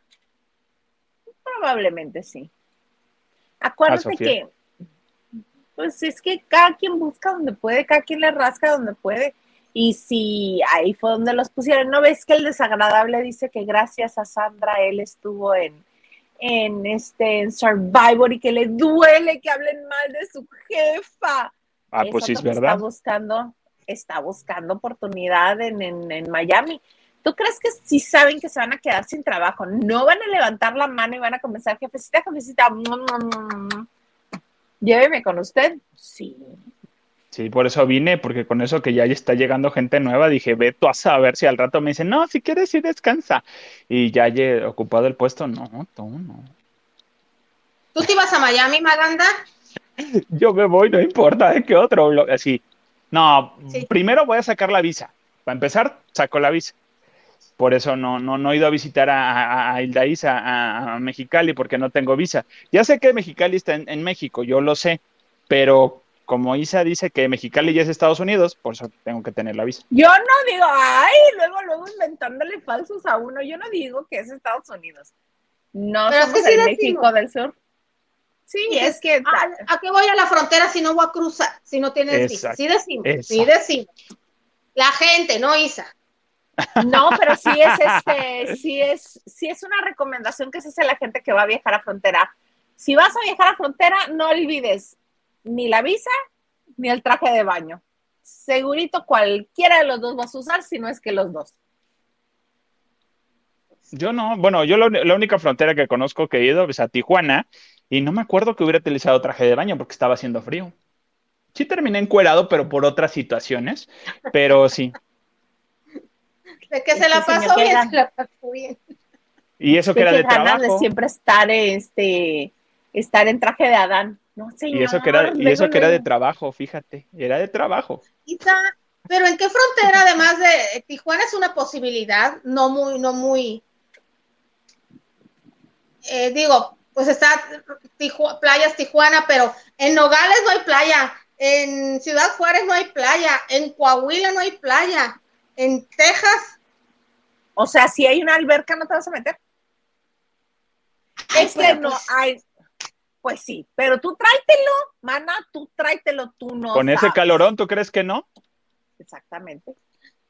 probablemente sí. Acuérdate que, pues es que cada quien busca donde puede, cada quien le rasca donde puede. Y si ahí fue donde los pusieron, ¿no ves que el desagradable dice que gracias a Sandra él estuvo en, en este en Survivor y que le duele que hablen mal de su jefa? Ah, Eso pues sí, es verdad. Está buscando, está buscando oportunidad en, en, en Miami. ¿Tú crees que si saben que se van a quedar sin trabajo, no van a levantar la mano y van a comenzar, jefecita, jefecita, mm, mm, mm, lléveme con usted? Sí. Sí, por eso vine, porque con eso que ya está llegando gente nueva, dije, ve tú a saber si al rato me dicen, no, si quieres ir, descansa. Y ya he ocupado el puesto, no, tú no. ¿Tú te ibas a Miami, Maganda? Yo me voy, no importa, ¿de qué otro? Lo- Así. No, Sí. primero voy a sacar la visa. Para empezar, saco la visa. Por eso no, no, no he ido a visitar a, a, a Hilda Isa, a, a Mexicali, porque no tengo visa. Ya sé que Mexicali está en, en México, yo lo sé, pero como Isa dice que Mexicali ya es Estados Unidos, por eso tengo que tener la visa. Yo no digo, ay, luego, luego inventándole falsos a uno. Yo no digo que es Estados Unidos. No Pero es somos que sí el decimos. México del Sur. Sí, es que "Ah, ¿A qué voy a la frontera si no voy a cruzar? Si no tienes visa. Sí decimos, sí Exacto. decimos. La gente, no Isa. No, pero sí es este, sí es, sí es una recomendación que se hace a la gente que va a viajar a frontera. Si vas a viajar a frontera, no olvides ni la visa ni el traje de baño. Segurito cualquiera de los dos vas a usar, si no es que los dos. Yo no, bueno, yo la, la única frontera que conozco que he ido es a Tijuana y no me acuerdo que hubiera utilizado traje de baño porque estaba haciendo frío. Sí terminé encuerado, pero por otras situaciones, pero sí. De que Es se la pasó bien, gan- se la pasó bien. Y eso que era de trabajo. de siempre estar este estar en traje de Adán. No, señor, Y eso que era, y eso que era de trabajo, fíjate, era de trabajo. Pero ¿en qué frontera, además de Tijuana, es una posibilidad? No muy, no muy. eh, digo, pues está Tiju- playas Tijuana, pero en Nogales no hay playa, en Ciudad Juárez no hay playa, en Coahuila no hay playa, en Texas. O sea, si hay una alberca, ¿no te vas a meter? Ay, Es que pero no pues- hay. Pues sí, pero tú tráetelo, mana, tú tráetelo, tú no. Con ese calorón, ¿tú crees que no? Exactamente.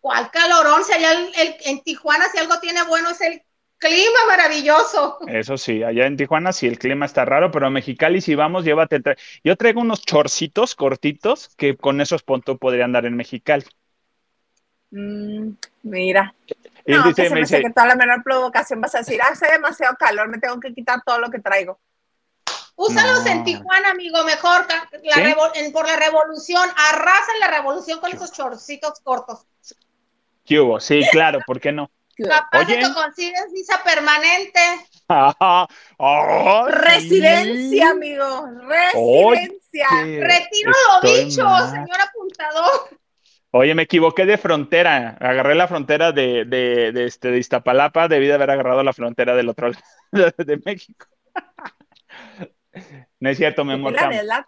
¿Cuál calorón? Si allá el- el- en Tijuana, si algo tiene bueno, es el clima maravilloso. Eso sí, allá en Tijuana sí el clima está raro, pero a Mexicali si vamos, llévate. tra- Yo traigo unos chorcitos cortitos que con esos puntos podría andar en Mexicali. Mm, mira. Y No, dice- que se me dice, que toda la menor provocación vas a decir, "Ah, hace demasiado calor, me tengo que quitar todo lo que traigo. Úsalos No. en Tijuana, amigo, mejor en- por la revolución. Arrasen la revolución con esos chorcitos cortos. ¿qué hubo? Sí, claro, ¿por qué no? Capaz Oye. de que consigues visa permanente. Ah, sí. Residencia, amigo, residencia. Oye, Retiro lo dicho, mal. señor apuntador. Oye, me equivoqué de frontera. Agarré la frontera de, de, de, este, de Iztapalapa. Debí de haber agarrado la frontera del otro lado de México. No es cierto, mi amor. La.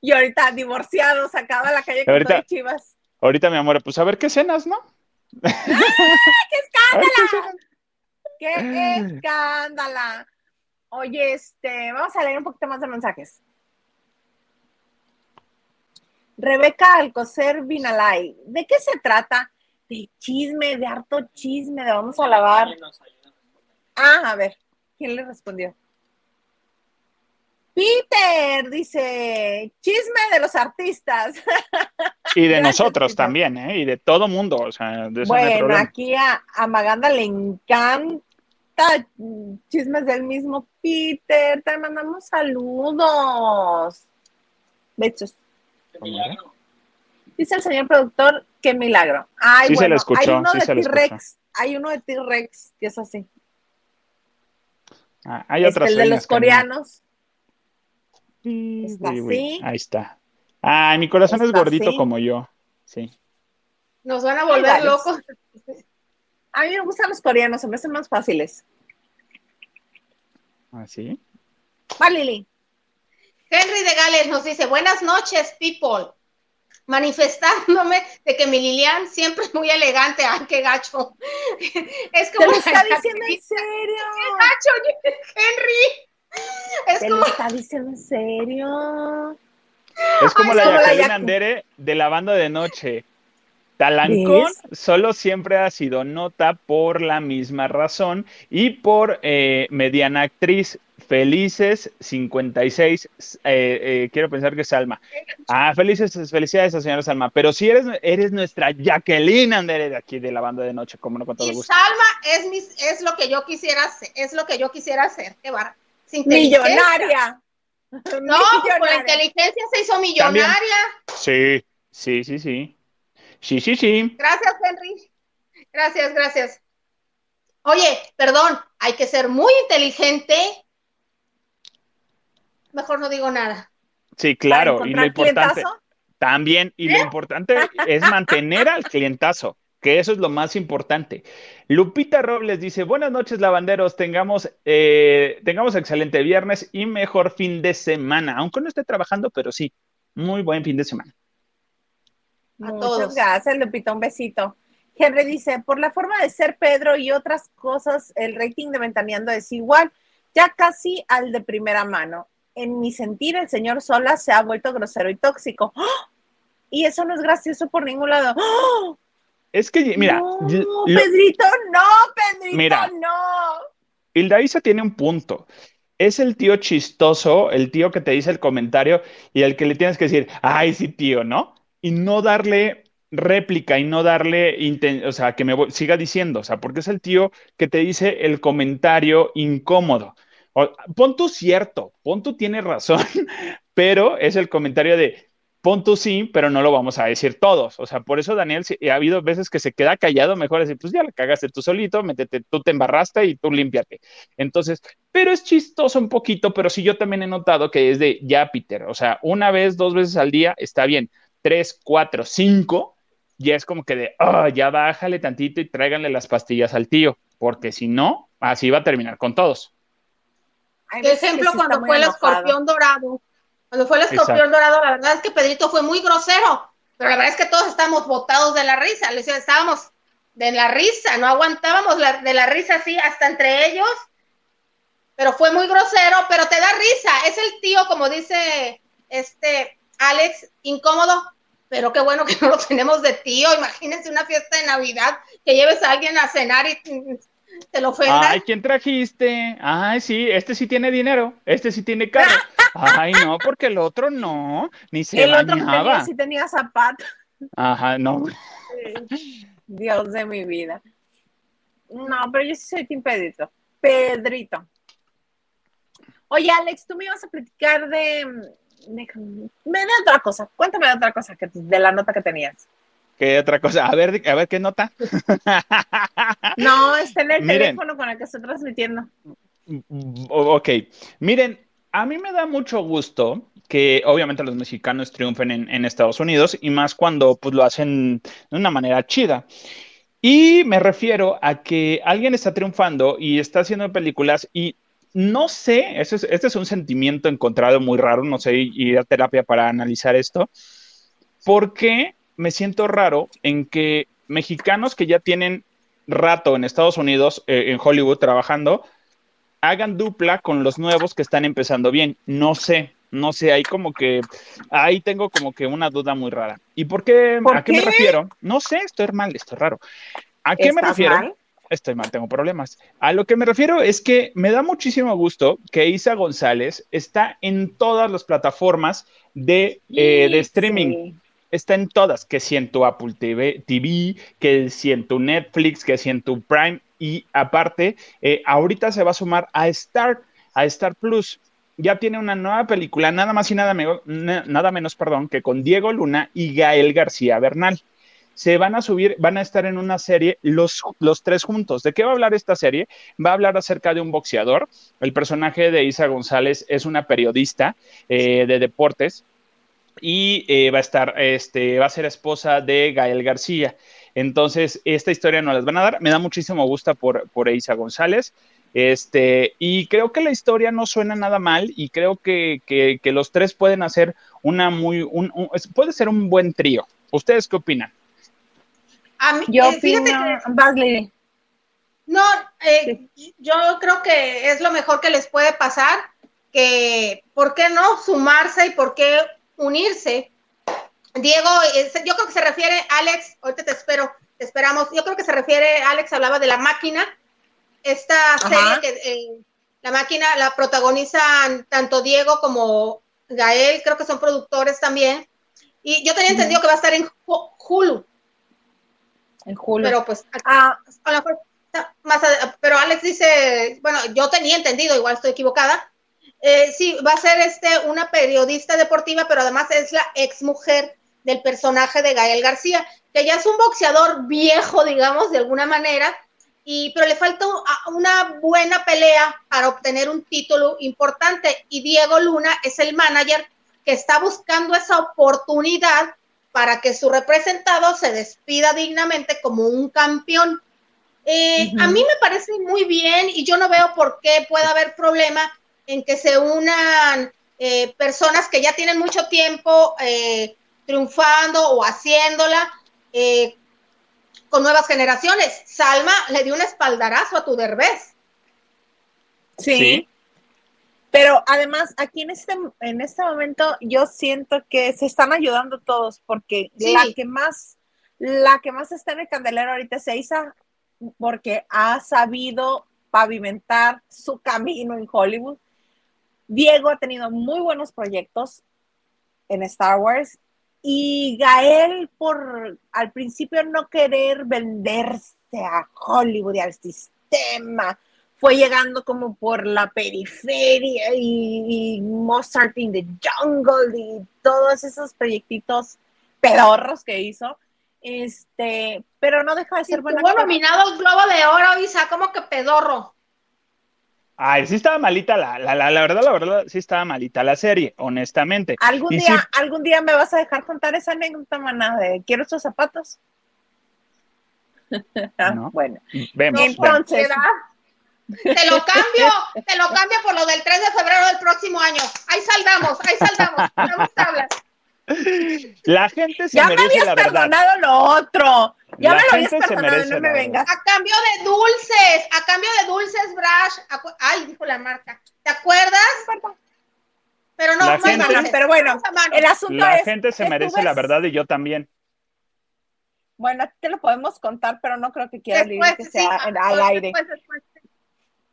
Y ahorita divorciado, sacado a la calle con Ahorita- chivas. Ahorita, mi amor, pues a ver qué cenas, ¿no? ¡Qué A ver qué cenas. ¡Qué escándala! Oye, este, vamos a leer un poquito más de mensajes. Rebeca Alcocer Vinalay, ¿de qué se trata? De chisme, de harto chisme, de vamos a lavar. Ah, a ver, ¿quién le respondió? Peter dice, chisme de los artistas. Y de Gracias, nosotros Peter. también, ¿eh? Y de todo mundo. O sea, de no Bueno, aquí a, a Maganda le encanta chismes del mismo Peter. Te mandamos saludos. Besos. Dice el señor productor, qué milagro. Ay, Sí se bueno, le escuchó, hay uno sí de T-Rex. Hay uno de T-Rex que es así. Ah, hay Este, otras el de los coreanos. Sí, Está sí, así. Ahí está. Ay, mi corazón es gordito así. como yo. Sí. Nos van a volver locos. A mí me gustan los coreanos, se me hacen más fáciles. Así. Va, Lili. Henry de Gales nos dice, buenas noches, people. Manifestándome de que mi Lilian siempre es muy elegante. ¡Ay, qué gacho! Es Te como lo está diciendo en serio. gacho, Henry. Es ¿Te lo está diciendo en serio? Es como la Jacqueline Andere de la banda de noche. Talancón solo siempre ha sido nota por la misma razón y por eh, mediana actriz. Felices 56, eh, eh, quiero pensar que es Salma. Ah, felices, felicidades a señora Salma. Pero si eres, eres nuestra Jacqueline Andere de aquí de la banda de noche, como no con todo y Salma es, es lo que yo quisiera hacer, es lo que yo quisiera hacer. Qué barra. Millonaria. No, con la inteligencia se hizo millonaria. Sí, sí, sí, sí. Sí, sí, sí. Gracias, Henry. Gracias, gracias. Oye, perdón, hay que ser muy inteligente. Mejor no digo nada. Sí, claro. Y lo importante también, y lo importante es mantener al clientazo, que eso es lo más importante. Lupita Robles dice: Buenas noches, lavanderos. Tengamos, eh, tengamos excelente viernes y mejor fin de semana. Aunque no esté trabajando, pero sí, muy buen fin de semana. Muchas gracias, Lupita, un besito. Henry dice, por la forma de ser Pedro y otras cosas, el rating de Ventaneando es igual, ya casi al de primera mano. En mi sentir, el señor Sola se ha vuelto grosero y tóxico. ¡Ah! Y eso no es gracioso por ningún lado. ¡Ah! Es que, mira. No, Pedrito, no, Pedrito, mira, no. Hilda Isa tiene un punto. Es el tío chistoso, el tío que te dice el comentario y el que le tienes que decir, ay, sí, tío, ¿no? y no darle réplica y no darle, o sea, que me siga diciendo, o sea, porque es el tío que te dice el comentario incómodo. Pon tú cierto, pon tú tiene razón, pero es el comentario de pon tú sí, pero no lo vamos a decir todos. O sea, por eso Daniel ha habido veces que se queda callado, mejor decir, pues ya la cagaste tú solito, métete, tú te embarraste y tú límpiate. Entonces, pero es chistoso un poquito, pero sí yo también he notado que es de ya, Peter, o sea, una vez, dos veces al día está bien 3, 4, 5, ya es como que de, oh, ya bájale tantito y tráiganle las pastillas al tío, porque si no, así va a terminar con todos. Por ejemplo, cuando fue el escorpión dorado, cuando fue el escorpión dorado, la verdad es que Pedrito fue muy grosero, pero la verdad es que todos estábamos botados de la risa, le decía, estábamos de la risa, no aguantábamos de la risa así hasta entre ellos, pero fue muy grosero, pero te da risa, es el tío, como dice este Alex, incómodo, pero qué bueno que no lo tenemos de tío. Imagínense una fiesta de Navidad que lleves a alguien a cenar y te lo ofendas. Ay, ¿quién trajiste? Ay, sí, este sí tiene dinero, este sí tiene carro. Ay, no, porque el otro no, ni se el bañaba. Otro tenía, sí tenía zapatos. Ajá, no. Dios de mi vida. No, pero yo sí soy Tim Pedrito. Pedrito. Oye, Alex, tú me ibas a platicar de, me da otra cosa. Cuéntame de otra cosa que, de la nota que tenías. ¿Qué otra cosa? A ver, a ver qué nota. no, está en el teléfono con el que estoy transmitiendo. Ok, miren, a mí me da mucho gusto que obviamente los mexicanos triunfen en, Estados Unidos y más cuando pues lo hacen de una manera chida. Y me refiero a que alguien está triunfando y está haciendo películas y no sé, este es, este es un sentimiento encontrado muy raro, no sé, ir a terapia para analizar esto, porque me siento raro en que mexicanos que ya tienen rato en Estados Unidos, eh, en Hollywood, trabajando, hagan dupla con los nuevos que están empezando bien. No sé, no sé, ahí como que, ahí tengo como que una duda muy rara. ¿Y por qué? ¿A qué? me refiero? No sé, estoy mal, esto es raro. ¿A qué me refiero? estoy mal, tengo problemas. A lo que me refiero es que me da muchísimo gusto que Isa González está en todas las plataformas de, eh, streaming. Está en todas, que si en tu Apple TV, TV, que si en tu Netflix, que si en tu Prime. Y aparte, eh, ahorita se va a sumar a Star, a Star Plus. Ya tiene una nueva película, nada más y nada, nada menos, perdón, que con Diego Luna y Gael García Bernal se van a subir, van a estar en una serie los, los tres juntos. ¿De qué va a hablar esta serie? Va a hablar acerca de un boxeador. El personaje de Isa González es una periodista eh, de deportes y eh, va a estar, este, va a ser esposa de Gael García. Entonces, esta historia no las van a dar. Me da muchísimo gusto por, por Isa González. Este, y creo que la historia no suena nada mal y creo que, los tres pueden hacer una muy, un, puede ser un buen trío. ¿Ustedes qué opinan? yo eh, fíjate que, No, eh, yo creo que es lo mejor que les puede pasar, que, ¿por qué no sumarse y por qué unirse? Diego, yo creo que se refiere, Alex, ahorita te espero, te esperamos, yo creo que se refiere, Alex hablaba de la máquina, esta serie que eh, la máquina la protagonizan tanto Diego como Gael, creo que son productores también, y yo tenía entendido que va a estar en Hulu. En Hulu. Pero pues, ah. más, pero Alex dice, bueno, yo tenía entendido, igual estoy equivocada, eh, sí, va a ser este, una periodista deportiva, pero además es la ex mujer del personaje de Gael García, que ya es un boxeador viejo, digamos, de alguna manera, y, pero le falta una buena pelea para obtener un título importante. Y Diego Luna es el manager que está buscando esa oportunidad para que su representado se despida dignamente como un campeón. Eh, a mí me parece muy bien y yo no veo por qué pueda haber problema en que se unan eh, personas que ya tienen mucho tiempo eh, triunfando o haciéndola eh, con nuevas generaciones. Salma le dio un espaldarazo a tu derbez. Sí. Pero además, aquí en este, en este momento, yo siento que se están ayudando todos, porque la que más, la que más está en el candelero ahorita es Isa, porque ha sabido pavimentar su camino en Hollywood Diego ha tenido muy buenos proyectos en Star Wars y Gael por al principio no querer venderse a Hollywood y al sistema, fue llegando como por la periferia y, Mozart in the Jungle y todos esos proyectitos pedorros que hizo. Este, pero no deja de ser bueno. Fue nominado el Globo de Oro, Isa, como que pedorro. Ay, sí estaba malita la, la, la, verdad, la verdad, sí estaba malita la serie, honestamente. ¿Algún día, algún día me vas a dejar contar esa anécdota, maná, de quiero estos zapatos? Ah, bueno, vemos. Entonces, te lo cambio, te lo cambio por lo del 3 de febrero del próximo año. Ahí saldamos, ahí saldamos, tablas. La gente se merece la verdad. perdonado lo otro. Ya la me lo habías perdonado, no me vengas. A cambio de dulces, a cambio de dulces, Brash. Ay, dijo la marca. ¿Te acuerdas? Pero no, la gente, pero bueno, el asunto la es. La gente se merece la verdad y yo también. Bueno, te lo podemos contar, pero no creo que quiera que sea al aire.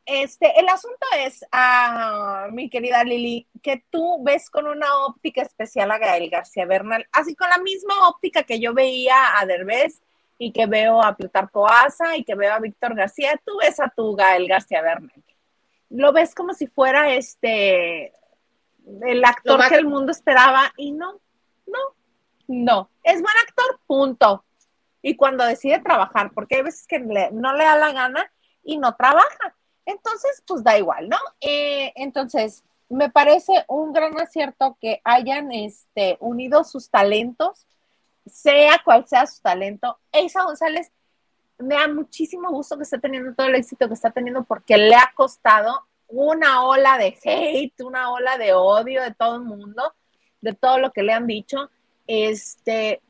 Este, el asunto es, ah, mi querida Lili, que tú ves con una óptica especial a Gael García Bernal, así con la misma óptica que yo veía a Derbez y que veo a Plutarco Asa y que veo a Víctor García, tú ves a tu Gael García Bernal. Lo ves como si fuera este el actor que el mundo esperaba y no, no, no. Es buen actor, punto. Y cuando decide trabajar, porque hay veces que no le da la gana y no trabaja. Entonces, pues da igual, ¿no? Eh, entonces, me parece un gran acierto que hayan este, unido sus talentos, sea cual sea su talento. Eisa González me da muchísimo gusto que esté teniendo todo el éxito que está teniendo porque le ha costado una ola de hate, una ola de odio de todo el mundo, de todo lo que le han dicho. Este,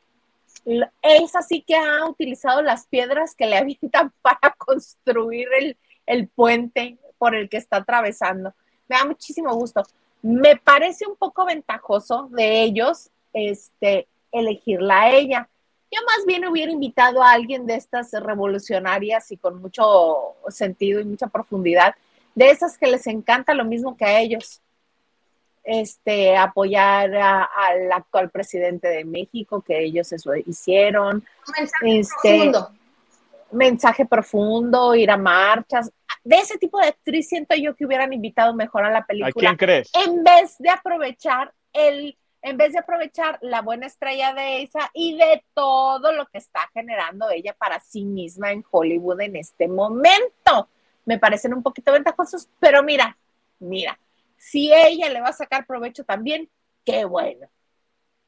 es así que ha utilizado las piedras que le habitan para construir el, el puente por el que está atravesando. Me da muchísimo gusto. Me parece un poco ventajoso de ellos este, elegirla a ella. Yo más bien hubiera invitado a alguien de estas revolucionarias y con mucho sentido y mucha profundidad, de esas que les encanta lo mismo que a ellos. Este, apoyar al actual presidente de México, que ellos eso hicieron. Este, mensaje profundo, ir a marchas. De ese tipo de actriz siento yo que hubieran invitado mejor a la película. ¿A quién crees? En vez de aprovechar el, en vez de aprovechar la buena estrella de esa y de todo lo que está generando ella para sí misma en Hollywood en este momento. Me parecen un poquito ventajosos, pero mira, mira, si ella le va a sacar provecho también, qué bueno.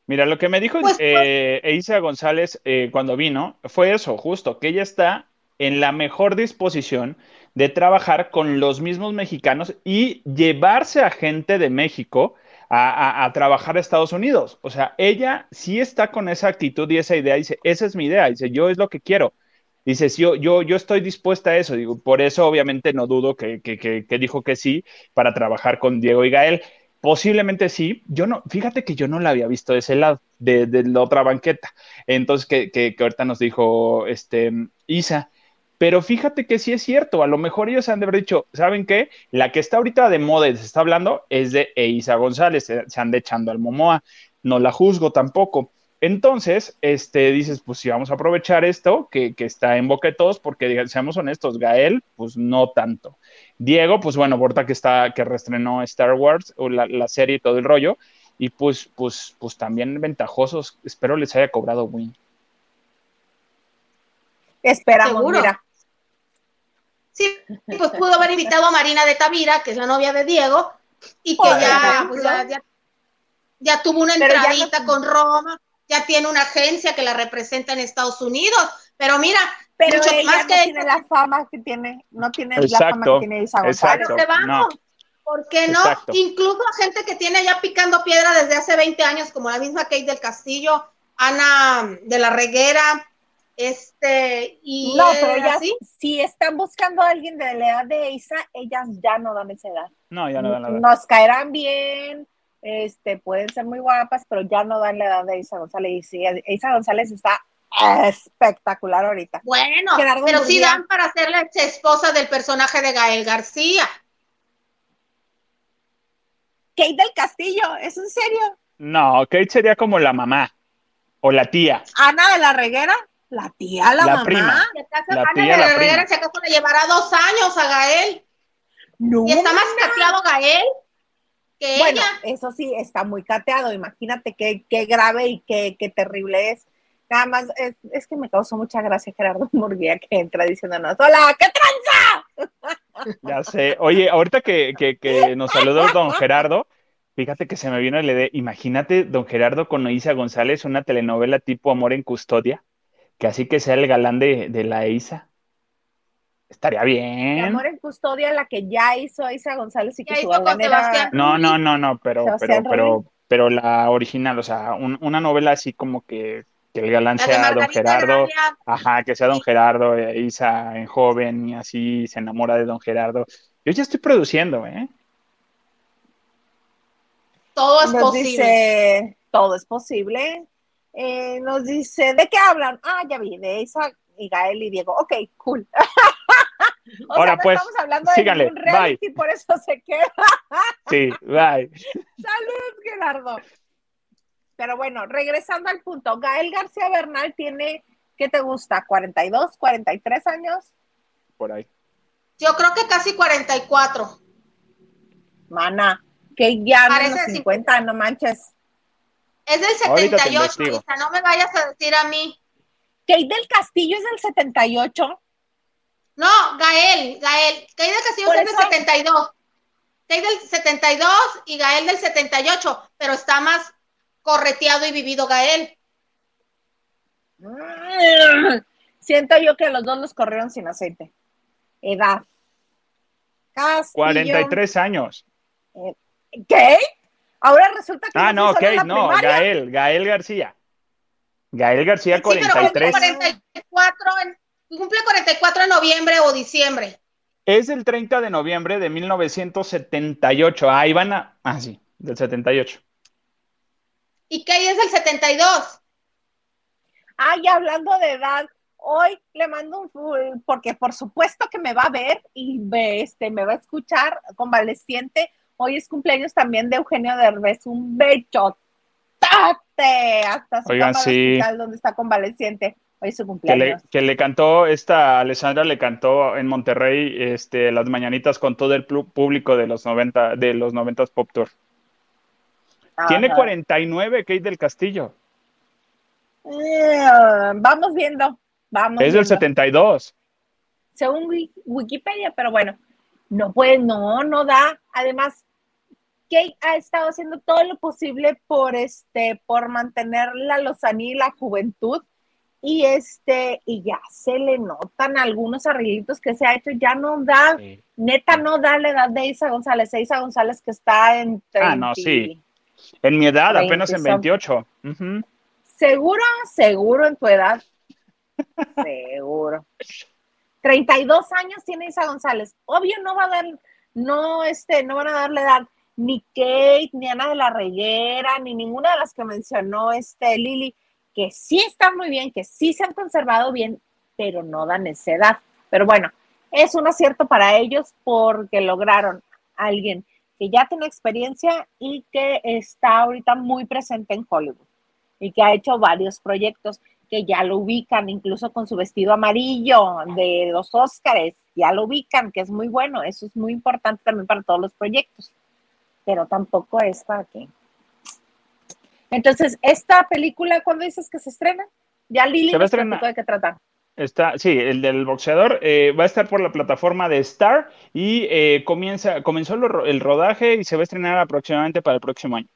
Mira, lo que me dijo pues, eh, Isa González eh, cuando vino fue eso, justo, que ella está en la mejor disposición de trabajar con los mismos mexicanos y llevarse a gente de México a, trabajar a Estados Unidos. O sea, ella sí está con esa actitud y esa idea, dice, esa es mi idea, dice, yo es lo que quiero. Dices, yo, yo, yo estoy dispuesta a eso, digo, por eso obviamente no dudo que, que, que, dijo que sí para trabajar con Diego y Gael. Posiblemente sí, yo no, fíjate que yo no la había visto de ese lado, de, de la otra banqueta. Entonces, que, que, que ahorita nos dijo este, Isa, pero fíjate que sí es cierto, a lo mejor ellos han de haber dicho, ¿saben qué? La que está ahorita de moda y se está hablando es de Isa González, se, se han echando al Momoa, no la juzgo tampoco, entonces, este, dices, pues si vamos a aprovechar esto, que, está en boca de todos, porque seamos honestos, Gael, pues no tanto. Diego, pues bueno, Borta que está, que reestrenó Star Wars, o la, serie y todo el rollo, y pues, pues, pues también ventajosos, espero les haya cobrado win. Esperamos, mira. Sí, pues pudo haber invitado a Marina de Tavira, que es la novia de Diego, y que ya, pues ya, tuvo una entradita con Roma ya tiene una agencia que la representa en Estados Unidos, pero mira, pero mucho más que tiene la fama que tiene, no tiene la fama que tiene Isa vamos. ¿Por qué no? Incluso a gente que tiene ya picando piedra desde hace 20 años, como la misma Kate del Castillo, Ana de la Reguera, este, y no, pero ya sí, si están buscando a alguien de la edad de Isa, ellas ya no dan esa edad. No, ya no dan la edad. Nos caerán bien, este, pueden ser muy guapas, pero ya no dan la edad de Isa González. Y Isa González está espectacular ahorita. Bueno, pero sí dan para ser la ex esposa del personaje de Gael García. Kate del Castillo, ¿es en serio? No, Kate sería como la mamá o la tía. Ana de la Reguera, la tía, la, mamá. Prima. La Ana de la, Reguera, si acaso le llevará dos años a Gael. No. Y está más cateado Gael bueno, eso sí, está muy cateado. Imagínate qué, qué grave y qué, qué, terrible es. Nada más, es, es, que me causó mucha gracia Gerardo Murguía que entra diciéndonos, hola, ¿qué tranza? Ya sé. Oye, ahorita que, que, que nos saludó don Gerardo, fíjate que se me vino el idea. Imagínate don Gerardo con Isa González, una telenovela tipo Amor en Custodia, que así que sea el galán de, de la Isa. Estaría bien. Amor en custodia, la que ya hizo Isa González y que su era... No, no, no, no, pero, pero, pero, pero la original, o sea, una novela así como que, que el galán sea don Gerardo, ajá, que sea don Gerardo, e Isa en joven y así se enamora de don Gerardo. Yo ya estoy produciendo, ¿eh? Todo es posible. todo es posible. Eh, nos dice, ¿de qué hablan? Ah, ya vi, de Isa y Gael y Diego. Ok, cool. Ahora pues, estamos hablando síganle, de reality, por eso se queda. sí, bye. Salud, Gerardo. Pero bueno, regresando al punto, Gael García Bernal tiene, ¿qué te gusta? ¿42, 43 años? Por ahí. Yo creo que casi 44. Mana, que ya menos 50, no manches. Es del 78, Lisa, no me vayas a decir a mí. Kate del Castillo es del 78. No, Gael, Gael. Kate del Castillo es del 72. Kate del 72 y Gael del 78, pero está más correteado y vivido Gael. Mm, siento yo que los dos los corrieron sin aceite. Edad. Castillo. 43 años. Eh, ¿Qué? Ahora resulta que. Ah, no, Kate, no, Gael, Gael García. Gael García, 43. cumple 44, en, cumple 44 en noviembre o diciembre. Es el 30 de noviembre de 1978. Ahí van a. Ah, sí, del 78. ¿Y qué es del 72? Ay, hablando de edad, hoy le mando un porque por supuesto que me va a ver y me, este, me va a escuchar convaleciente. Hoy es cumpleaños también de Eugenio Derbez, un becho hasta su Oigan, sí. donde está convaleciente. Hoy es su cumpleaños. Que le, cantó, esta Alessandra le cantó en Monterrey este, las mañanitas con todo el público de los 90, de los 90 Pop Tour. Tiene 49 Kate del Castillo. Eh, vamos viendo. Vamos es del 72. Según Wikipedia, pero bueno, no puede, no, no da. Además, Kate ha estado haciendo todo lo posible por este, por mantener la lozanía y la juventud. Y este, y ya se le notan algunos arreglitos que se ha hecho, ya no da, neta no da la edad de Isa González, Isa González que está en 30, Ah, no, sí. En mi edad, apenas en 28. Seguro, seguro en tu edad. Seguro. 32 años tiene Isa González. Obvio no va a dar, no, este, no van a darle edad ni Kate, ni Ana de la Reguera, ni ninguna de las que mencionó este Lili, que sí están muy bien, que sí se han conservado bien, pero no dan esa edad. Pero bueno, es un acierto para ellos porque lograron a alguien que ya tiene experiencia y que está ahorita muy presente en Hollywood y que ha hecho varios proyectos que ya lo ubican, incluso con su vestido amarillo de los Óscares, ya lo ubican, que es muy bueno, eso es muy importante también para todos los proyectos, pero tampoco es para que. Entonces, esta película, ¿cuándo dices que se estrena? Ya Lili se va a estrenar. de qué tratar. Está, sí, el del boxeador eh, va a estar por la plataforma de Star y eh, comienza, comenzó el rodaje y se va a estrenar aproximadamente para el próximo año.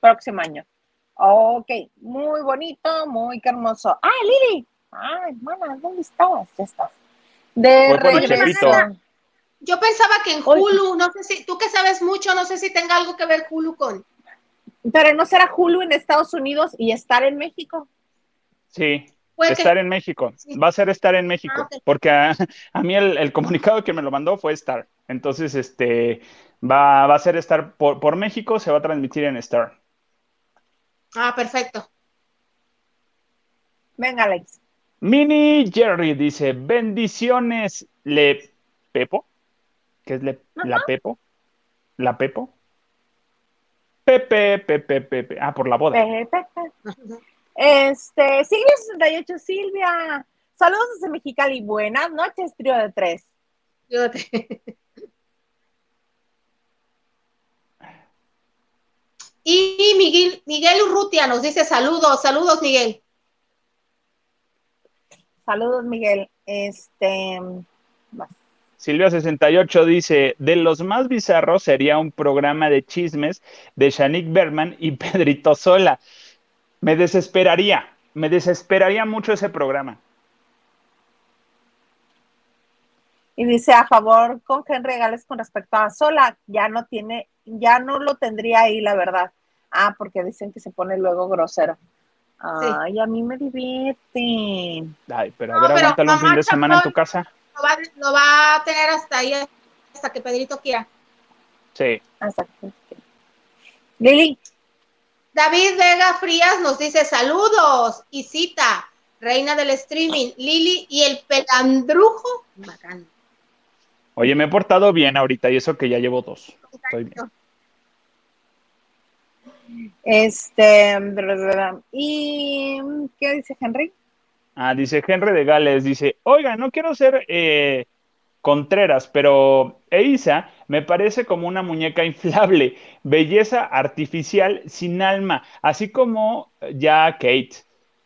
Próximo año. Ok, muy bonito, muy hermoso. ¡Ah, Lili! ¡Ay, hermana, ¿dónde estabas? Ya estás. De regreso. Yo pensaba que en Hulu, no sé si, tú que sabes mucho, no sé si tenga algo que ver Hulu con. Pero no será Hulu en Estados Unidos y estar en México. Sí, estar en México. Va a ser estar en México, ah, porque a, mí el, comunicado que me lo mandó fue Star. Entonces, este, va, va a ser estar por, por México, se va a transmitir en Star. Ah, perfecto. Venga, Alex. Mini Jerry dice, bendiciones, le Pepo. ¿Qué es le, la Pepo? ¿La Pepo? Pepe, Pepe, Pepe. Ah, por la boda. Pepe, Este, Silvia 68, Silvia. Saludos desde Mexicali. Buenas noches, trío de tres. Trío de Y Miguel, Miguel Urrutia nos dice saludos, saludos Miguel. Saludos Miguel. Este, Silvia 68 dice, de los más bizarros sería un programa de chismes de Shanik Berman y Pedrito Sola. Me desesperaría, me desesperaría mucho ese programa. Y dice a favor con Henry Gales con respecto a Sola, ya no tiene, ya no lo tendría ahí, la verdad. Ah, porque dicen que se pone luego grosero. Ay, a mí me divierte. Ay, pero a ver, aguántalo un fin de semana en tu casa. Lo va, a tener hasta ahí, hasta que Pedrito quiera. Sí. Exacto. Lili. David Vega Frías nos dice saludos y cita, reina del streaming, Lili y el pelandrujo. Bacán. Oye, me he portado bien ahorita y eso que ya llevo dos. Estoy bien. Este, ¿y qué dice Henry? Ah, dice Henry de Gales, dice, oiga, no quiero ser eh, Contreras, pero Eisa me parece como una muñeca inflable, belleza artificial sin alma, así como ya Kate,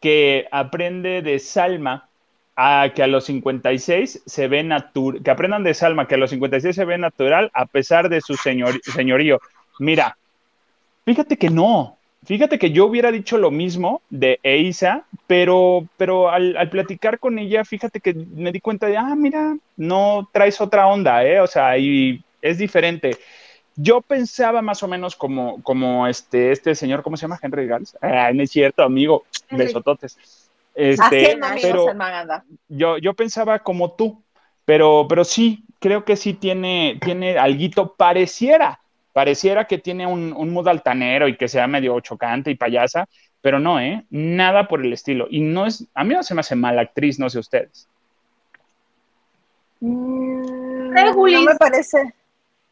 que aprende de Salma a que a los 56 se ve natural, que aprendan de Salma que a los 56 se ve natural a pesar de su señorío. Mira, Fíjate que no. Fíjate que yo hubiera dicho lo mismo de Eisa, pero, pero al, platicar con ella, fíjate que me di cuenta de, ah, mira, no traes otra onda, ¿eh? O sea, y es diferente. Yo pensaba más o menos como, como este, este señor, ¿cómo se llama? Henry Gans. Ah, no es cierto, amigo, besototes. Este, pero yo, yo pensaba como tú, pero, pero sí, creo que sí tiene, tiene alguito, pareciera, Pareciera que tiene un, un mood altanero y que sea medio chocante y payasa, pero no, ¿eh? Nada por el estilo. Y no es, a mí no se me hace mala actriz, no sé ustedes. Mm, no me parece,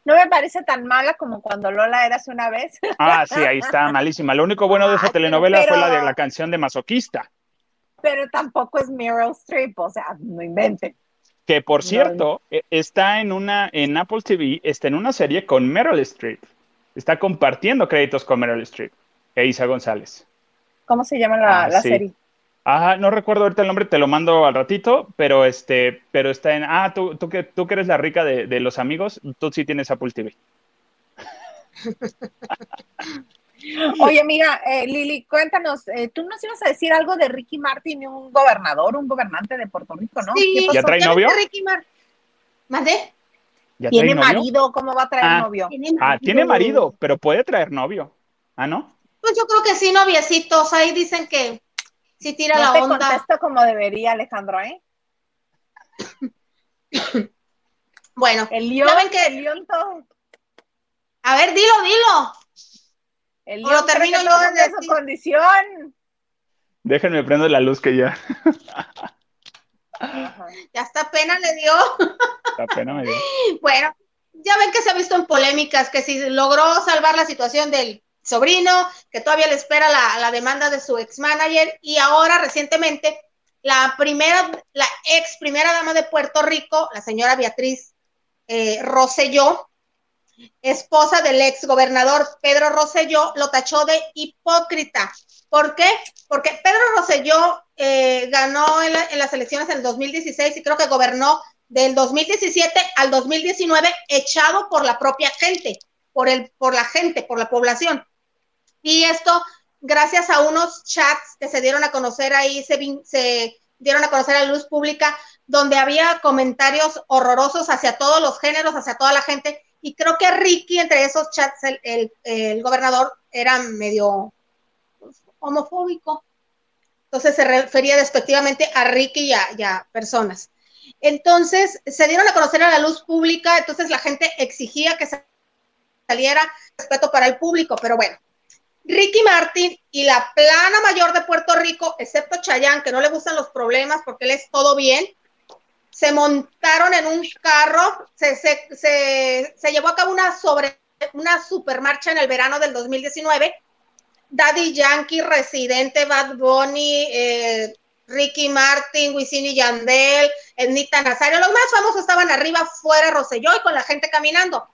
no me parece tan mala como cuando Lola era hace una vez. Ah, sí, ahí está, malísima. Lo único bueno de esa telenovela fue la de la canción de Masoquista. Pero tampoco es Meryl Streep, o sea, no inventen. Que por cierto, e, está en una, en Apple TV, está en una serie con Meryl Streep. Está compartiendo créditos con Meryl Streep e Isa González. ¿Cómo se llama la, ah, serie? Ajá, no recuerdo ahorita el nombre, te lo mando al ratito, pero este, pero está en, ah, tú, tú, que, tú que eres la rica de, de los amigos, tú sí tienes Apple TV. Oye, amiga, eh, Lili, cuéntanos, eh, tú nos ibas a decir algo de Ricky Martin, un gobernador, un gobernante de Puerto Rico, ¿no? Sí, ¿Ya trae novio? Ricky ¿Mandé? ¿Tiene marido? ¿Cómo va a traer ah. novio? Ah, tiene marido, pero puede traer novio. ¿Ah, no? Pues yo creo que sí, noviecitos. Ahí dicen que sí tira no la te onda. contesto como debería, Alejandro, ¿eh? Bueno, El león, Ya ven que- el león todo. a ver, dilo, dilo. El O león lo termino yo de su condición. Déjenme prendo la luz que ya. Ajá. Ya hasta pena le dio. La pena me dio. Bueno, ya ven que se ha visto en polémicas que si logró salvar la situación del sobrino, que todavía le espera la, la demanda de su ex manager y ahora recientemente la primera, la ex primera dama de Puerto Rico, la señora Beatriz eh, Rosselló, esposa del ex gobernador Pedro Rosselló, lo tachó de hipócrita. ¿Por qué? Porque Pedro Rosselló eh, ganó en, la- en las elecciones en el 2016 y creo que gobernó del 2017 al 2019 echado por la propia gente, por, el, por la gente, por la población. Y esto gracias a unos chats que se dieron a conocer ahí, se, se dieron a conocer a luz pública, donde había comentarios horrorosos hacia todos los géneros, hacia toda la gente. Y creo que Ricky, entre esos chats, el, el- gobernador era medio homofóbico. Entonces se refería despectivamente a Ricky y a, y a personas. Entonces se dieron a conocer a la luz pública, entonces la gente exigía que saliera respeto para el público, pero bueno. Ricky Martin y la plana mayor de Puerto Rico, excepto Chayán, que no le gustan los problemas porque él es todo bien, se montaron en un carro, se, se, se, se llevó a cabo una sobre una supermarcha en el verano del 2019. Daddy Yankee, Residente, Bad Bunny, eh, Ricky Martin, Wisin y Yandel, Ednita Nazario, los más famosos estaban arriba, fuera Rosselló y con la gente caminando.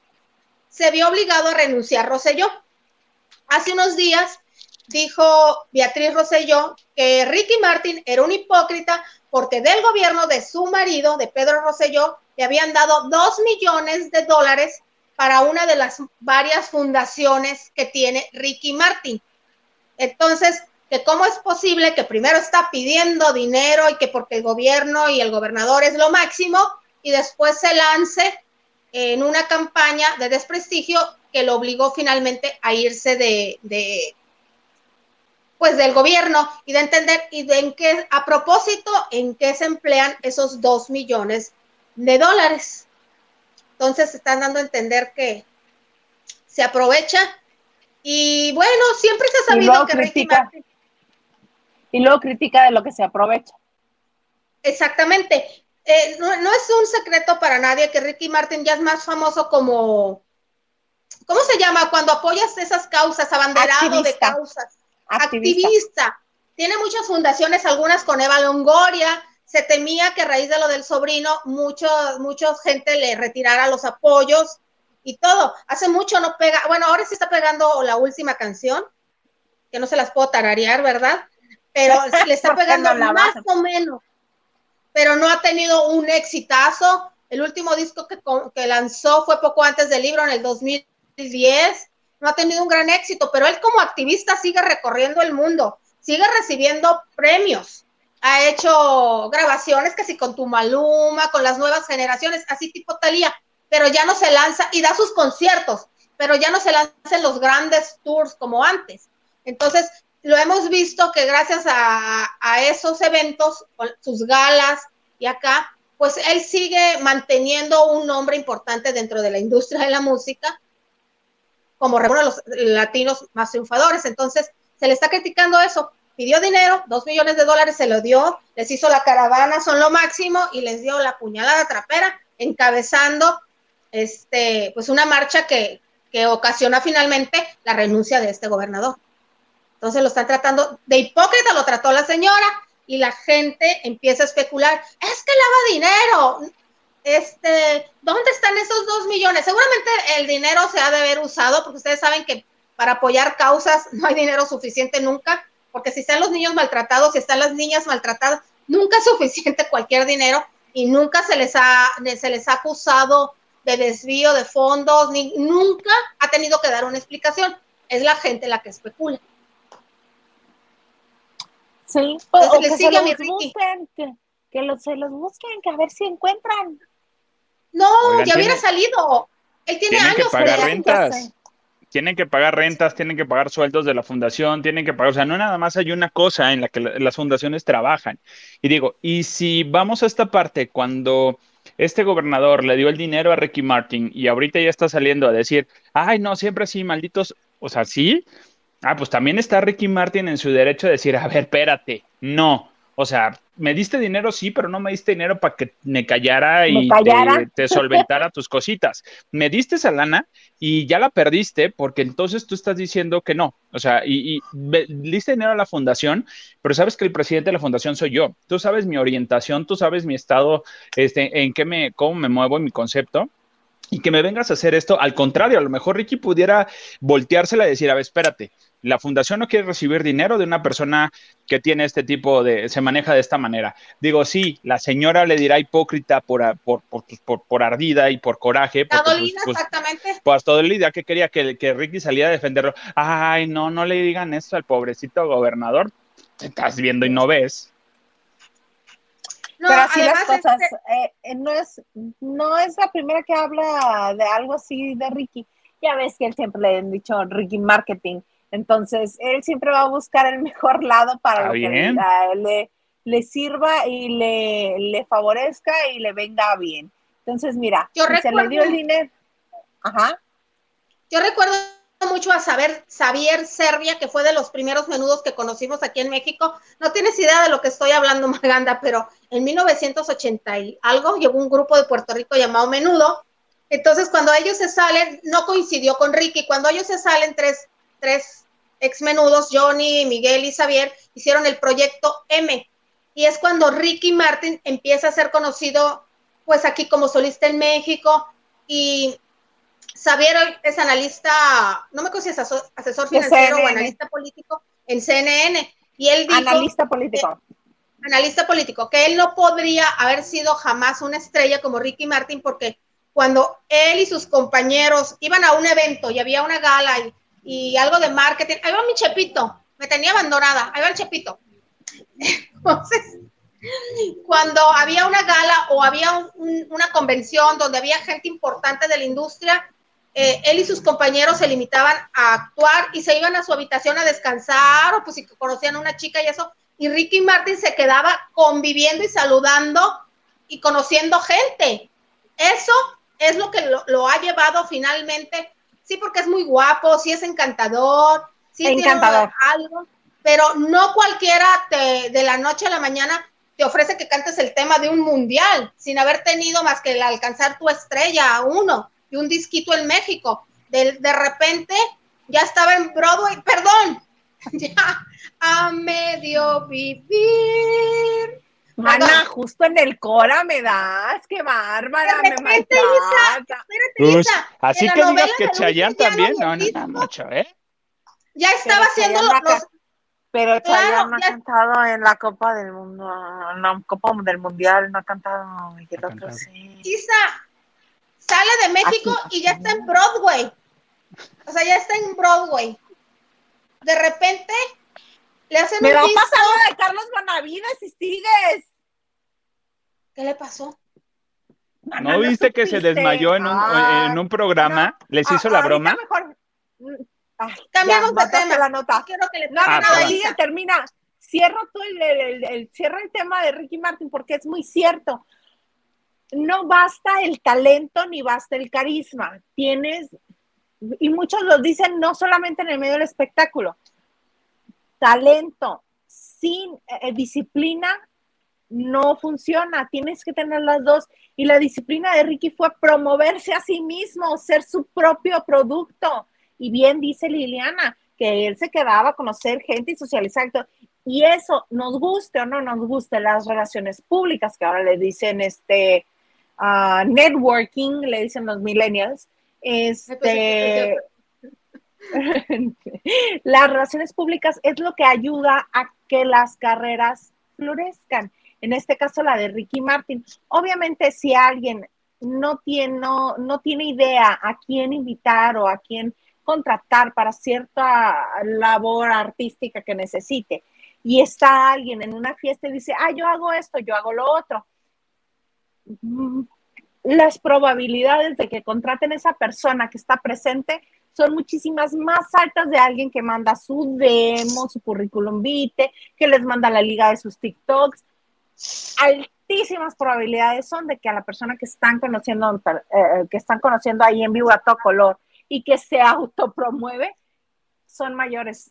Se vio obligado a renunciar Rosselló. Hace unos días dijo Beatriz Rosselló que Ricky Martin era un hipócrita porque del gobierno de su marido, de Pedro Rosselló, le habían dado dos millones de dólares para una de las varias fundaciones que tiene Ricky Martin. Entonces, que cómo es posible que primero está pidiendo dinero y que porque el gobierno y el gobernador es lo máximo y después se lance en una campaña de desprestigio que lo obligó finalmente a irse de pues del gobierno y de entender y de en qué, a propósito, en qué se emplean esos dos millones de dólares. Entonces están dando a entender que se aprovecha y bueno, siempre se ha sabido que Ricky critica. Martin, Y luego critica de lo que se aprovecha. exactamente, eh, no, no es un secreto para nadie que Ricky Martin ya es más famoso como, ¿cómo se llama? Cuando apoyas esas causas, abanderado de causas. Activista. activista. Tiene muchas fundaciones, algunas con Eva Longoria. Se temía que a raíz de lo del sobrino, mucho, mucha gente le retirara los apoyos y todo. Hace mucho no pega, bueno, ahora sí está pegando la última canción, que no se las puedo tararear, ¿verdad? Pero le está ¿Por qué pegando no más o menos. Pero no ha tenido un exitazo. El último disco que, que lanzó fue poco antes del libro, en el 2010 no ha tenido un gran éxito, pero él como activista sigue recorriendo el mundo, sigue recibiendo premios. Ha hecho grabaciones casi con tu Maluma, con las nuevas generaciones, así tipo Talía, pero ya no se lanza y da sus conciertos, pero ya no se lanza en los grandes tours como antes. Entonces, lo hemos visto que gracias a, esos eventos, sus galas y acá, pues él sigue manteniendo un nombre importante dentro de la industria de la música como uno de los latinos más triunfadores. Entonces, se le está criticando eso. Pidió dinero, dos millones de dólares se lo dio, les hizo la caravana, son lo máximo, y les dio la puñalada trapera, encabezando este, pues una marcha que, que ocasiona finalmente la renuncia de este gobernador. Entonces lo están tratando de hipócrita, lo trató la señora, y la gente empieza a especular, es que lava dinero, este, ¿dónde están esos dos millones? Seguramente el dinero se ha de haber usado, porque ustedes saben que para apoyar causas no hay dinero suficiente nunca, porque si están los niños maltratados, si están las niñas maltratadas, nunca es suficiente cualquier dinero y nunca se les ha, se les ha acusado de desvío de fondos, ni nunca ha tenido que dar una explicación. Es la gente la que especula. Sí, Entonces o le que sigue se a mi los Ricky. busquen, que, que los, se los busquen, que a ver si encuentran. No, Oigan, ya hubiera tiene- salido. Él tiene tienen que años pagar de- renta. rentas. Tienen que pagar rentas, tienen que pagar sueldos de la fundación, tienen que pagar, o sea, no nada más hay una cosa en la que las fundaciones trabajan. Y digo, y si vamos a esta parte, cuando este gobernador le dio el dinero a Ricky Martin y ahorita ya está saliendo a decir, ay, no, siempre así, malditos, o sea, sí, ah, pues también está Ricky Martin en su derecho de decir, a ver, espérate, no, o sea, me diste dinero, sí, pero no me diste dinero para que me callara y Te, solventara tus cositas. Me diste esa lana y ya la perdiste porque entonces tú estás diciendo que no. O sea, y, y diste dinero a la fundación, pero sabes que el presidente de la fundación soy yo. Tú sabes mi orientación, tú sabes mi estado, este, en qué me, cómo me muevo, mi concepto y que me vengas a hacer esto. Al contrario, a lo mejor Ricky pudiera volteársela y decir, a ver, espérate, la fundación no quiere recibir dinero de una persona que tiene este tipo de, se maneja de esta manera. Digo, sí, la señora le dirá hipócrita por, por, por, por, ardida y por coraje. Porque, pues, pues, exactamente. Pues dolida que quería que, que Ricky saliera a defenderlo. Ay, no, no le digan eso al pobrecito gobernador. Te estás viendo y no ves. No, Pero así las cosas, eh, eh, no, es, no es la primera que habla de algo así de Ricky. Ya ves que él siempre le han dicho Ricky Marketing entonces, él siempre va a buscar el mejor lado para lo que le, le, sirva y le, le, favorezca y le venga bien. Entonces, mira, Yo se le dio el dinero. Ajá. Yo recuerdo mucho a saber Xavier Serbia, que fue de los primeros menudos que conocimos aquí en México. No tienes idea de lo que estoy hablando, Maganda, pero en 1980 y algo llegó un grupo de Puerto Rico llamado Menudo. Entonces, cuando ellos se salen, no coincidió con Ricky. Cuando ellos se salen, tres tres ex menudos, Johnny, Miguel y Xavier, hicieron el proyecto M. Y es cuando Ricky Martin empieza a ser conocido, pues aquí como solista en México. Y Xavier es analista, no me acuerdo si es asesor financiero o analista político en CNN. Y él dijo. Analista político. analista político, que él no podría haber sido jamás una estrella como Ricky Martin, porque cuando él y sus compañeros iban a un evento y había una gala y y algo de marketing. Ahí va mi Chepito, me tenía abandonada, ahí va el Chepito. Entonces, cuando había una gala o había una convención donde había gente importante de la industria, eh, él y sus compañeros se limitaban a actuar y se iban a su habitación a descansar o pues si conocían a una chica y eso. Y Ricky Martin se quedaba conviviendo y saludando y conociendo gente. Eso es lo que lo ha llevado finalmente sí porque es muy guapo, sí es encantador, sí encantador. tiene algo, pero no cualquiera de la noche a la mañana te ofrece que cantes el tema de un mundial sin haber tenido más que el alcanzar tu estrella a uno y un disquito en México. De, de repente ya estaba en Broadway, perdón, ya a medio vivir Mana, justo en el Cora me das, qué bárbara, me maltrata. Pues, así que digas que Chayanne también, no, no, mucho, ¿eh? Ya estaba haciendo los, Pero Chayanne no ha cantado en la Copa del Mundo, la Copa del Mundial, no ha cantado, y el otro sí. Isa sale de México y ya está en Broadway. O sea, ya está en Broadway. De repente le hacen Me va a pasar lo de Carlos Bonavides si sigues. ¿Qué le pasó? ¿No viste que se desmayó en un, en un programa? ¿Les hizo la broma? Mejor... Cambiamos de tema. La nota. no, no, no, ahí termina. Cierra tú el, el, el, cierra el tema de Ricky Martin porque es muy cierto. No basta el talento ni basta el carisma. Tienes, y muchos lo dicen no solamente en el medio del espectáculo, talento sin eh, disciplina no funciona, tienes que tener las dos. Y la disciplina de Ricky fue promoverse a sí mismo, ser su propio producto. Y bien dice Liliana, que él se quedaba a conocer gente y socializar. Y eso, nos guste o no nos guste las relaciones públicas, que ahora le dicen este uh, networking, le dicen los millennials, este, las relaciones públicas es lo que ayuda a que las carreras florezcan. En este caso, la de Ricky Martin. Obviamente, si alguien no tiene, no, tiene idea a quién invitar o a quién contratar para cierta labor artística que necesite, y está alguien en una fiesta y dice, ah, yo hago esto, yo hago lo otro. Mm, las probabilidades de que contraten a esa persona que está presente son muchísimas más altas de alguien que manda su demo, su currículum vitae, que les manda la liga de sus TikToks. Altísimas probabilidades son de que a la persona que están conociendo, eh, que están conociendo ahí en vivo a todo color y que se autopromueve, son mayores.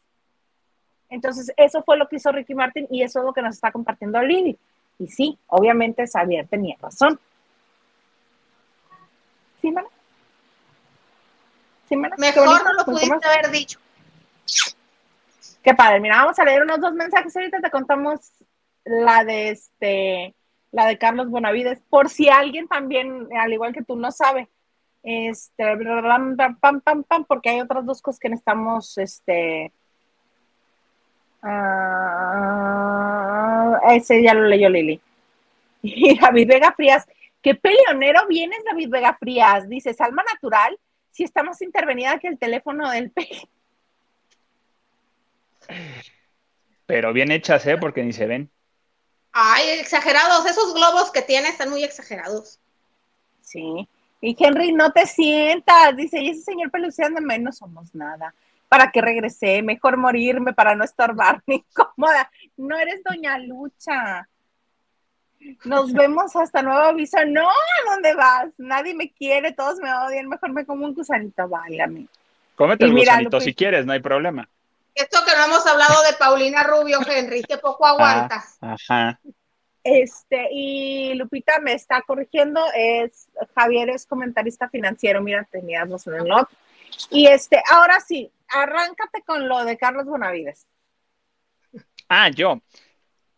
Entonces, eso fue lo que hizo Ricky Martin y eso es lo que nos está compartiendo Lili. Y sí, obviamente Xavier tenía razón. ¿Sí, Mana? Mejor no lo pudiste haber dicho. Qué padre. Mira, vamos a leer unos dos mensajes. Ahorita te contamos la de este, la de Carlos Bonavides, por si alguien también, al igual que tú, no sabe. Este, pam, pam, pam, porque hay otras dos cosas que necesitamos, este, uh, ese ya lo leyó Lili. Y David Vega Frías, ¿qué peleonero vienes, David Vega Frías? Dice, Salma Natural, si está más intervenida que el teléfono del peje. Pero bien hechas, ¿eh? Porque ni se ven. Ay, exagerados. Esos globos que tiene están muy exagerados. Sí. Y Henry, no te sientas. Dice, y ese señor peluciándome, no somos nada. ¿Para que regresé? Mejor morirme para no estorbarme incómoda. No eres doña Lucha. Nos vemos hasta nuevo aviso. No, ¿a dónde vas? Nadie me quiere, todos me odian. Mejor me como un gusanito, válgame. Cómete el gusanito si quieres, no hay problema. Esto que no hemos hablado de Paulina Rubio, Henry, que poco ah, aguanta. ajá. Este, y Lupita me está corrigiendo, es Javier es comentarista financiero, mira, teníamos un not. Y este, ahora sí, arráncate con lo de Carlos Bonavides. Ah, yo.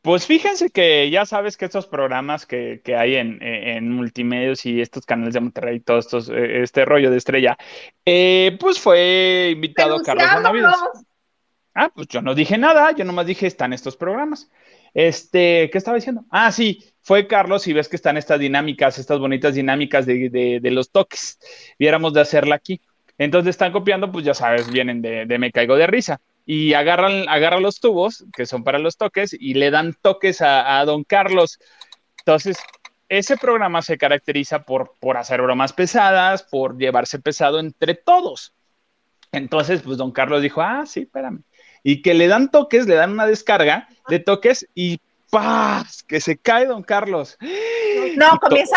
Pues fíjense que ya sabes que estos programas que, hay en, multimedios y estos canales de Monterrey, y todo estos, eh, este rollo de estrella, eh, pues fue invitado Carlos Bonavides. Ah, pues yo no dije nada, yo nomás dije, están estos programas. Este, ¿qué estaba diciendo? Ah, sí, fue Carlos y ves que están estas dinámicas, estas bonitas dinámicas de, los toques. Viéramos de hacerla aquí. Entonces están copiando, pues ya sabes, vienen de, Me Caigo de Risa. Y agarran, agarran los tubos, que son para los toques, y le dan toques a, don Carlos. Entonces, ese programa se caracteriza por, por hacer bromas pesadas, por llevarse pesado entre todos. Entonces, pues don Carlos dijo, ah, sí, espérame y que le dan toques, le dan una descarga de toques y ¡paz! Que se cae don Carlos. No, comienza,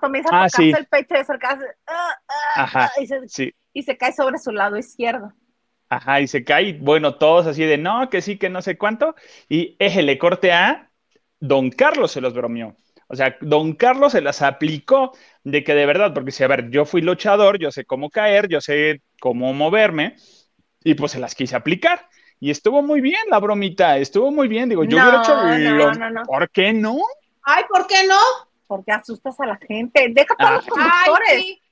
comienza a ah, tocarse el pecho y acercarse ah, ah, y, se, y se cae sobre su lado izquierdo. Ajá, y se cae, bueno, todos así de no, que sí, que no sé cuánto, y eje le corte a don Carlos se los bromeó. O sea, don Carlos se las aplicó de que de verdad, porque si, a ver, yo fui luchador, yo sé cómo caer, yo sé cómo moverme, y pues se las quise aplicar. Y estuvo muy bien la bromita, estuvo muy bien. Digo, yo hubiera hecho no, no, no. ¿Por qué no? Ay, ¿por qué no? Porque asustas a la gente. Deja para los conductores. Ay, sí.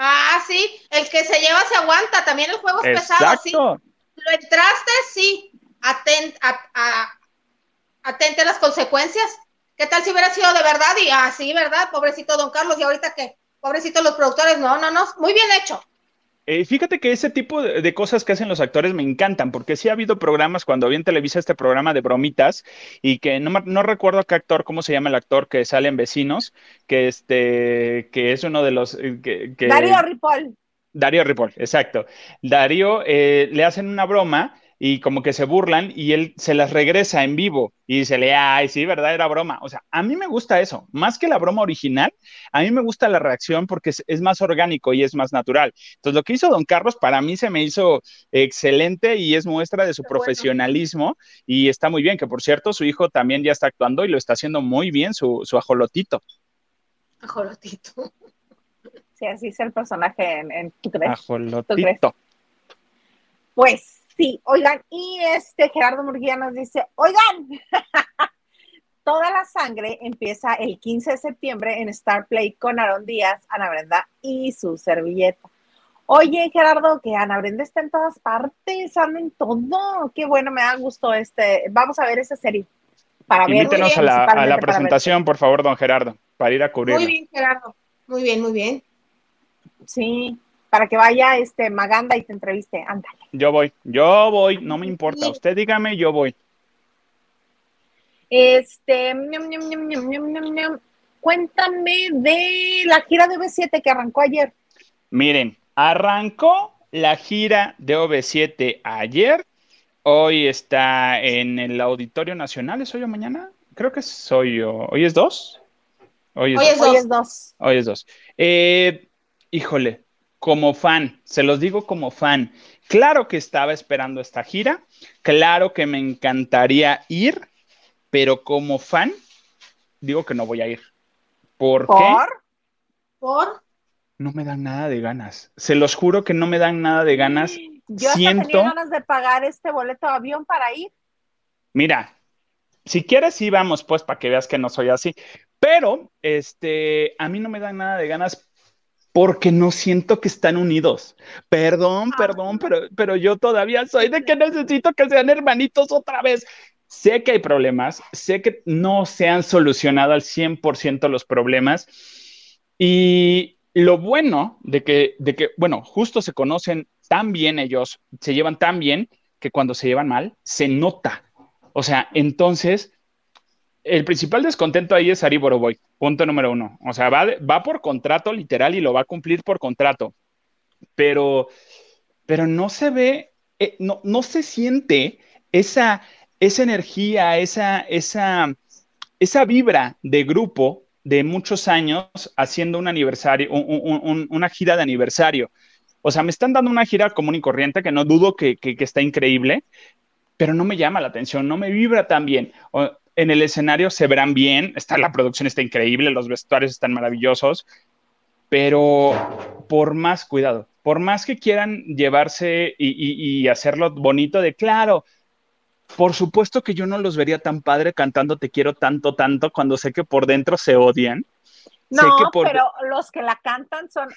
Ah, sí. El que se lleva se aguanta. También el juego es pesado, sí. Lo entraste, sí. Atent, a, atente a las consecuencias. ¿Qué tal si hubiera sido de verdad? Y así, ah, ¿verdad? Pobrecito don Carlos. Y ahorita que, pobrecito los productores. No, no, no. Muy bien hecho. Eh, fíjate que ese tipo de, cosas que hacen los actores me encantan, porque sí ha habido programas cuando había en Televisa este programa de bromitas y que no, no recuerdo qué actor, cómo se llama el actor que sale en Vecinos, que este, que es uno de los eh, que, Darío Ripoll. Darío Ripoll, exacto. Darío eh, le hacen una broma y como que se burlan y él se las regresa en vivo y dice, ay, sí, verdad, era broma. O sea, a mí me gusta eso, más que la broma original, a mí me gusta la reacción porque es, más orgánico y es más natural. Entonces, lo que hizo don Carlos para mí se me hizo excelente y es muestra de su profesionalismo y está muy bien, que por cierto, su hijo también ya está actuando y lo está haciendo muy bien, su, su ajolotito. Ajolotito. Sí, así es el personaje en, en ¿tú Ajolotito. Pues Sí, oigan, y este Gerardo Murguía nos dice, oigan, toda la sangre empieza el 15 de septiembre en Star Play con Aaron Díaz, Ana Brenda y su servilleta. Oye, Gerardo, que Ana Brenda está en todas partes, anda en todo. Qué bueno, me da gusto este. Vamos a ver esa serie. Para Invítenos a la, a la presentación, por favor, don Gerardo, para ir a cubrir. Muy bien, Gerardo. Muy bien, muy bien. Sí, para que vaya este Maganda y te entreviste. Ándale. Yo voy, yo voy, no me importa. Usted dígame, yo voy. Este, cuéntame de la gira de OV7 que arrancó ayer. Miren, arrancó la gira de OV7 ayer. Hoy está en el Auditorio Nacional. ¿Es hoy o mañana? Creo que es hoy o... ¿Hoy es dos? Hoy es, hoy es dos. Hoy es dos. Eh, híjole, como fan, se los digo como fan. Claro que estaba esperando esta gira, claro que me encantaría ir, pero como fan, digo que no voy a ir. ¿Por, ¿Por? qué? ¿Por? No me dan nada de ganas. Se los juro que no me dan nada de ganas. Yo hasta Siento. tenía ganas de pagar este boleto de avión para ir. Mira, si quieres, sí vamos, pues, para que veas que no soy así. Pero, este, a mí no me dan nada de ganas porque no siento que están unidos. Perdón, Ah. perdón, pero, pero yo todavía soy de que necesito que sean hermanitos otra vez. Sé que hay problemas, sé que no se han solucionado al 100% los problemas y lo bueno de que, de que, bueno, justo se conocen tan bien ellos, se llevan tan bien que cuando se llevan mal, se nota. O sea, entonces, el principal descontento ahí es Ari Boroboy, punto número uno. O sea, va, va por contrato literal y lo va a cumplir por contrato. Pero, pero no se ve, eh, no, no se siente esa, esa energía, esa, esa, esa vibra de grupo de muchos años haciendo un aniversario, un- un- un- una gira de aniversario. O sea, me están dando una gira común y corriente que no dudo que, que- que está increíble, pero no me llama la atención, no me vibra tan bien. O- en el escenario se verán bien, está, la producción está increíble, los vestuarios están maravillosos, pero por más cuidado, por más que quieran llevarse y, y- y hacerlo bonito de claro, por supuesto que yo no los vería tan padre cantando Te quiero tanto, tanto, cuando sé que por dentro se odian. Sé No, que por- pero los que la cantan son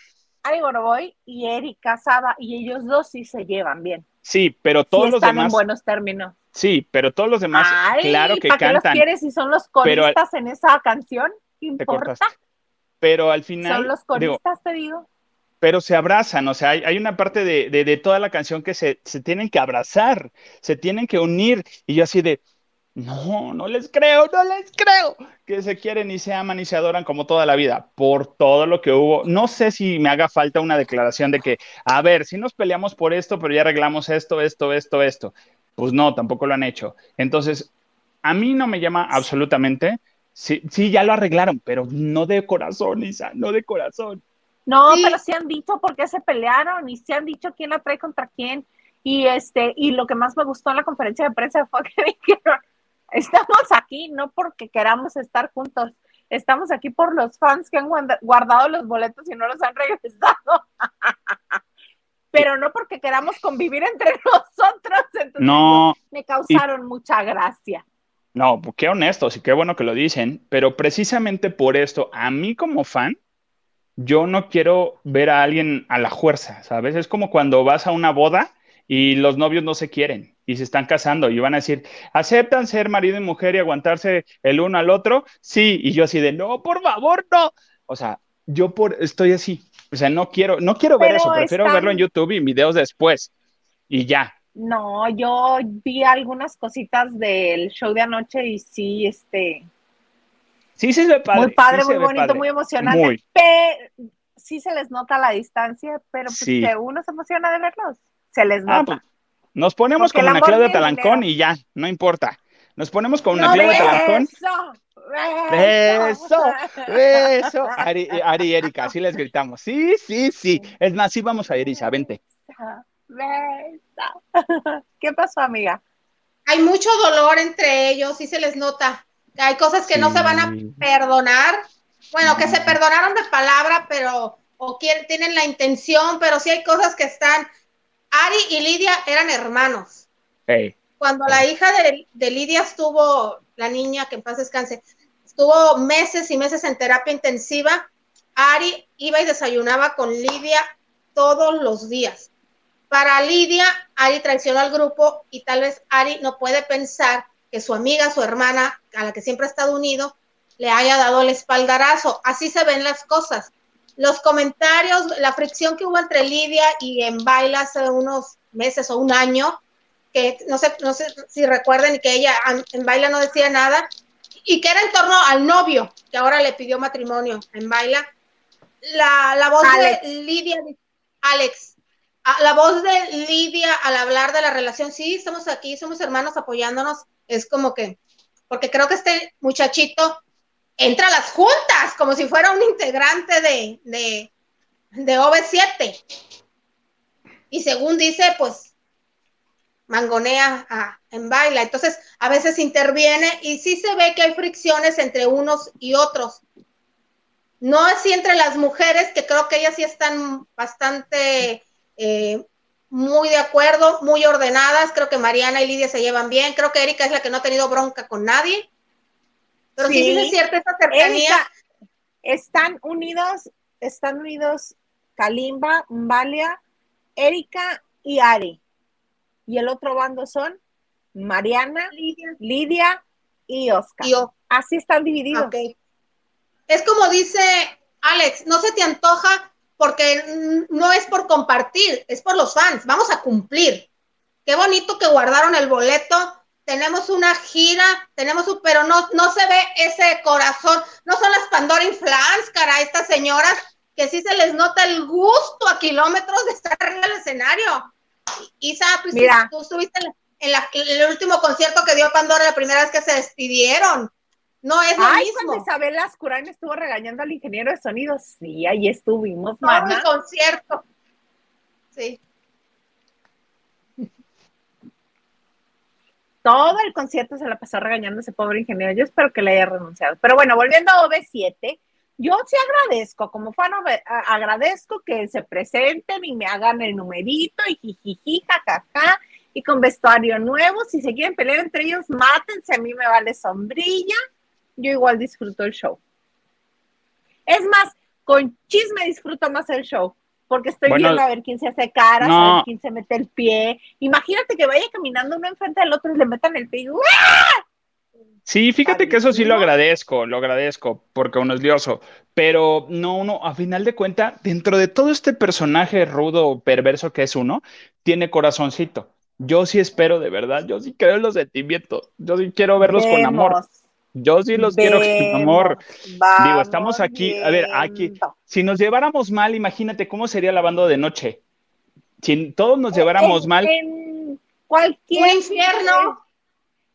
Ari Boroboy y Erika Saba, y ellos dos sí se llevan bien. Sí, pero Sí todos los están en demás, buenos términos. Sí, pero todos los demás, Ay, claro que ¿para qué los cantan, quieres si son los Pero coristas en esa canción? ¿Qué te importa? Pero al final, Son los digo, coristas, te digo. pero se abrazan, o sea, hay, hay una parte de, de- de toda la canción que se, se tienen que abrazar, se tienen que unir, y yo así de, no, no les creo, no les creo, que se quieren y se aman y se adoran como toda la vida, por todo lo que hubo. No sé si me haga falta una declaración de que, a ver, si nos peleamos por esto, pero ya arreglamos esto, esto, esto, esto. Pues no, tampoco lo han hecho. Entonces, a mí no me llama absolutamente. Sí, sí, ya lo arreglaron, pero no de corazón, Isa, no de corazón. No, Sí. pero sí han dicho por qué se pelearon y sí han dicho quién la trae contra quién. Y este, y lo que más me gustó en la conferencia de prensa fue que dijeron, estamos aquí no porque queramos estar juntos, estamos aquí por los fans que han guarda- guardado los boletos y no los han regresado. Pero no porque queramos convivir entre nosotros. Entonces, No, me causaron mucha gracia. no, pues qué honestos y qué bueno que lo dicen, pero precisamente por esto, a mí como fan, yo no quiero ver a alguien a la fuerza, ¿sabes? Es como cuando vas a una boda y los novios no se quieren y se están casando y van a decir, ¿aceptan ser marido y mujer y aguantarse el uno al otro? Sí, y yo así de, no, por favor, no. O sea, yo por, estoy así, o sea, no quiero, no quiero ver eso, prefiero están- verlo en YouTube y videos después y ya. No, yo vi algunas cositas del show de anoche y sí, este, Sí, sí se ve padre. muy padre, sí muy bonito, padre. muy emocionante. Muy. Pero sí se les nota la distancia, pero pues Sí. que uno se emociona de verlos. Se les Ah, nota. pues, nos ponemos Porque el una Claudia Talancón y ya, no importa. Nos ponemos como una No, Claudia Talancón. Beso, beso. Ari, Ari y Erika, así les gritamos. Sí, sí, sí. Es más, sí vamos a ir, Isa, vente. Beso. ¿Qué pasó, amiga? Hay mucho dolor entre ellos, sí se les nota. Hay cosas que no se van a perdonar. Bueno, que se perdonaron de palabra, pero o quieren, tienen la intención, pero sí hay cosas que están. Ari y Lidia eran hermanos. Cuando la hija de, de Lidia estuvo, la niña que en paz descanse, estuvo meses y meses en terapia intensiva, Ari iba y desayunaba con Lidia todos los días. Para Lidia, Ari traicionó al grupo y tal vez Ari no puede pensar que su amiga, su hermana, a la que siempre ha estado unido, le haya dado el espaldarazo. Así se ven las cosas. Los comentarios, la fricción que hubo entre Lidia y en Baila hace unos meses o un año, que no sé, no sé si recuerden que ella en Baila no decía nada y que era en torno al novio, que ahora le pidió matrimonio en Baila. La, la voz Alex. de Lidia, Alex, ah, la voz de Lidia al hablar de la relación, sí, estamos aquí, somos hermanos apoyándonos, es como que, porque creo que este muchachito entra a las juntas, como si fuera un integrante de, de, de OV7. Y según dice, pues mangonea a- en baila. Entonces, a veces interviene y sí se ve que hay fricciones entre unos y otros. No así entre las mujeres, que creo que ellas sí están bastante eh, muy de acuerdo, muy ordenadas. Creo que Mariana y Lidia se llevan bien. Creo que Erika es la que no ha tenido bronca con nadie. Pero sí, sí, es cierta esa cercanía. Erika, están unidos, están unidos Kalimba, Mbalia, Erika y Ari. Y el otro bando son Mariana, Lidia Lidia y Oscar. y. Así están divididos. Es como dice Alex, no se te antoja porque no es por compartir, es por los fans. Vamos a cumplir. Qué bonito que guardaron el boleto. Tenemos una gira, tenemos un, pero no, no se ve ese corazón. No son las Pandora Inflans, cara, estas señoras que sí se les nota el gusto a kilómetros de estar arriba del escenario. Isa, pues, Mira. tú estuviste en, la- en la- en el último concierto que dio Pandora la primera vez que se despidieron. No es lo Ay, mismo. cuando Isabel Lascurain estuvo regañando al ingeniero de sonido. Sí, ahí estuvimos, todo el concierto. Sí. Todo el concierto se la pasó regañando a ese pobre ingeniero. Yo espero que le haya renunciado. Pero bueno, volviendo a OV7, yo sí agradezco, como fan, agradezco que se presenten y me hagan el numerito y jijiji, jajaja, y con vestuario nuevo. Si se quieren pelear entre ellos, mátense. A mí me vale sombrilla. Yo igual disfruto el show. Es más, con chisme disfruto más el show. Porque estoy Bueno, viendo a ver quién se hace caras, a ver quién se mete el pie. Imagínate que vaya caminando uno enfrente del otro y le metan el pie. y ¡uah! Sí, fíjate que eso sí lo agradezco, lo agradezco, porque uno es lioso, pero no uno, a final de cuentas, dentro de todo este personaje rudo, perverso que es uno, tiene corazoncito. Yo sí espero de verdad, yo sí creo en los sentimientos, yo sí quiero verlos con amor, Vemos, yo sí los quiero con amor. vemos, Digo, estamos aquí, a ver, aquí, si nos lleváramos mal, imagínate cómo sería la banda de noche. Si todos nos lleváramos En- mal, En cualquier infierno.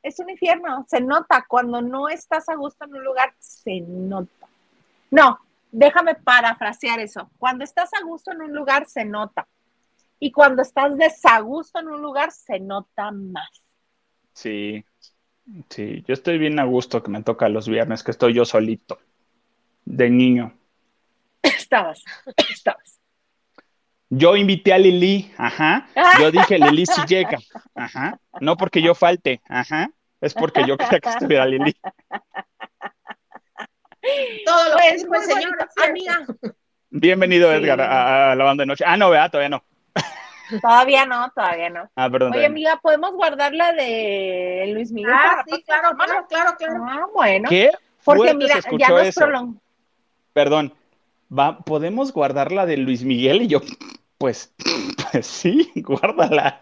Es un infierno, se nota. Cuando no estás a gusto en un lugar, se nota. No, déjame parafrasear eso. Cuando estás a gusto en un lugar, se nota. Y cuando estás desagusto en un lugar, se nota más. sí, sí, yo estoy bien a gusto que me toca los viernes, que estoy yo solito, de niño. Estabas, estabas. Yo invité a Lili, ajá. Yo dije, Lili sí llega, ajá. No porque yo falte, ajá. Es porque yo quería que estuviera Lili. Todo lo que Pues el señor. Amiga, Bienvenido, Sí. Edgar, a, a la banda de noche. Ah, no, vea, todavía no. todavía no, todavía no. Ah, perdón. Oye, amiga, ¿podemos guardar la de Luis Miguel Ah, la sí, claro, claro, claro, claro. Ah, bueno. ¿Qué Porque mira, ya escuchó nos eso? prolongó. Perdón. Va, ¿podemos guardarla de Luis Miguel? Y yo, pues, pues sí, guárdala.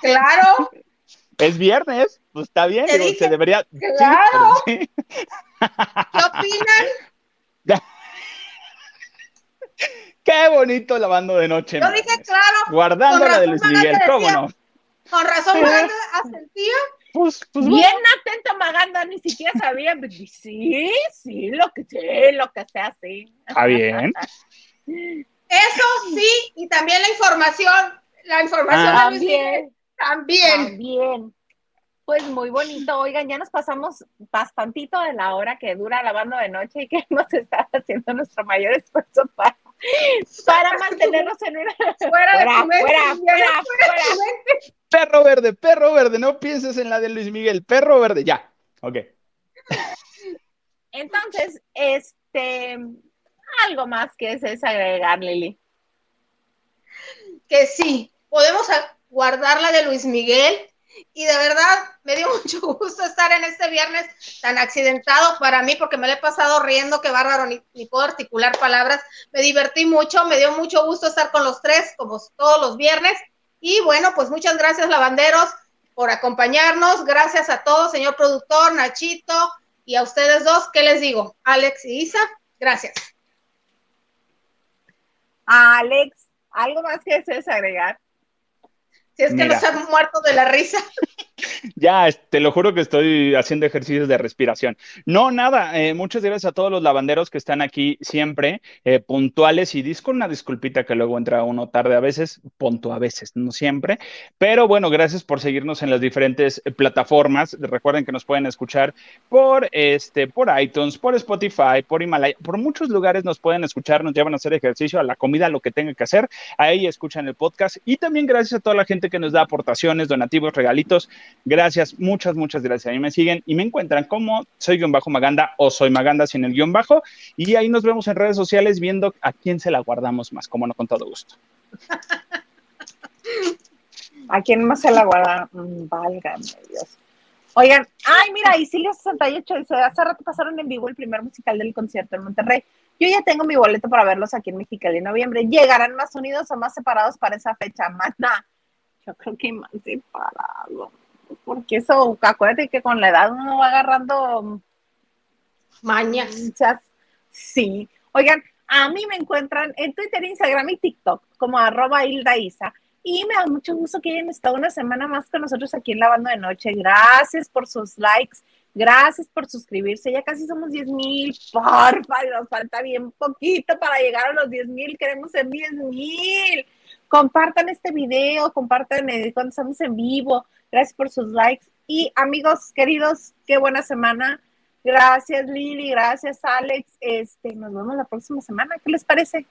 Claro, Es viernes, pues está bien, Te digo, dije, se debería. sí, claro. sí. ¿qué opinan? Qué bonito la banda de noche. Man. dije, claro, Guardando la de Luis Miguel, ¿cómo no? con razón Maganda asentía. Pues, pues Bien atento, Maganda, ni siquiera sabía. pues, Sí, sí, lo que sé, lo que sea, sí. Está bien. Eso sí, y también la información, la información Ah. de Luis Miguel También, también. Pues muy bonito. Oigan, ya nos pasamos bastantito de la hora que dura la banda de noche y que hemos estado haciendo nuestro mayor esfuerzo para, para mantenernos en una. Fuera, de Fuera, tu mente, fuera, fuera, fuera de tu mente. Perro verde, perro verde, no pienses en la de Luis Miguel, perro verde, ya. Ok. Entonces, este. Algo más que es agregar, Lili. que sí, podemos a- guardarla de Luis Miguel. Y de verdad me dio mucho gusto estar en este viernes tan accidentado para mí, porque me lo he pasado riendo, que bárbaro, ni, ni puedo articular palabras. Me divertí mucho, me dio mucho gusto estar con los tres, como todos los viernes. Y bueno, pues muchas gracias, lavanderos, por acompañarnos. Gracias a todos, señor productor, Nachito Y a ustedes dos, ¿qué les digo? Alex y Isa, gracias. Alex, ¿algo más que desees agregar? Si es que nos han muerto de la risa. Ya, te lo juro que estoy haciendo ejercicios de respiración. No, nada, eh, muchas gracias a todos los lavanderos que están aquí siempre, eh, puntuales y dis con una disculpita que luego entra uno tarde a veces, punto a veces, no siempre. Pero bueno, gracias por seguirnos en las diferentes eh, plataformas. Recuerden que nos pueden escuchar por, este, por iTunes, por Spotify, por Himalaya, por muchos lugares nos pueden escuchar, nos llevan a hacer ejercicio, a la comida, lo que tengan que hacer. Ahí escuchan el podcast. Y también gracias a toda la gente que nos da aportaciones, donativos, regalitos. Muchas, muchas gracias. Ahí me siguen y me encuentran como soy guion bajo Maganda o soy Maganda sin el guion bajo. Y ahí nos vemos en redes sociales viendo a quién se la guardamos más, como no, con todo gusto. ¿A quién más se la guarda? Mm, válgame Dios. Oigan, ay, mira, Isilio 68 dice, hace rato pasaron en vivo el primer musical del concierto en Monterrey. Yo ya tengo mi boleto para verlos aquí en Mexicali en noviembre. ¿Llegarán más unidos o más separados para esa fecha? Mana, yo creo que más separados. Porque eso, acuérdate que con la edad uno va agarrando Mañas. muchas. Sí. Oigan, a mí me encuentran en Twitter, Instagram y TikTok como arroba Hilda Isa. Y me da mucho gusto que hayan estado una semana más con nosotros aquí en Lavando de Noche. Gracias por sus likes, gracias por suscribirse. Ya casi somos 10 mil. Porfa, y nos falta bien poquito para llegar a los 10 mil. Queremos ser 10 mil. Compartan este video, compartan cuando estamos en vivo. Gracias por sus likes. Y amigos queridos, qué buena semana. Gracias Lili, gracias Alex. Este, nos vemos la próxima semana. ¿Qué les parece?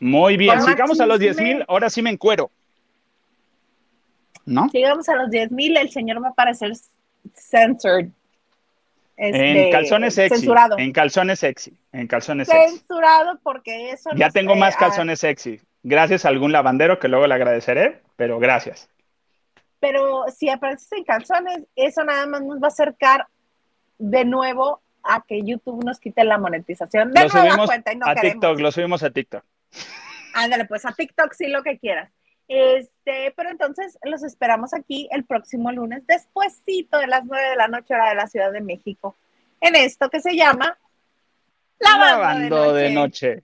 Muy bien, llegamos a los 10 machisme. mil, ahora sí me encuero. ¿No? Llegamos a los 10 mil, el señor va a parecer censored. Este, en calzones sexy. Censurado. En calzones sexy. En calzones sexy. Censurado porque eso Ya no tengo sé, más ah, calzones sexy. Gracias a algún lavandero que luego le agradeceré, pero gracias. pero si apareces en calzones, eso nada más nos va a acercar de nuevo a que YouTube nos quite la monetización. De Lo subimos cuenta y no a queremos. TikTok, lo subimos a TikTok. Ándale, pues a TikTok sí lo que quieras. Este, pero entonces los esperamos aquí el próximo lunes, despuesito de las 9 de la noche, hora de la Ciudad de México, en esto que se llama Lavando de noche.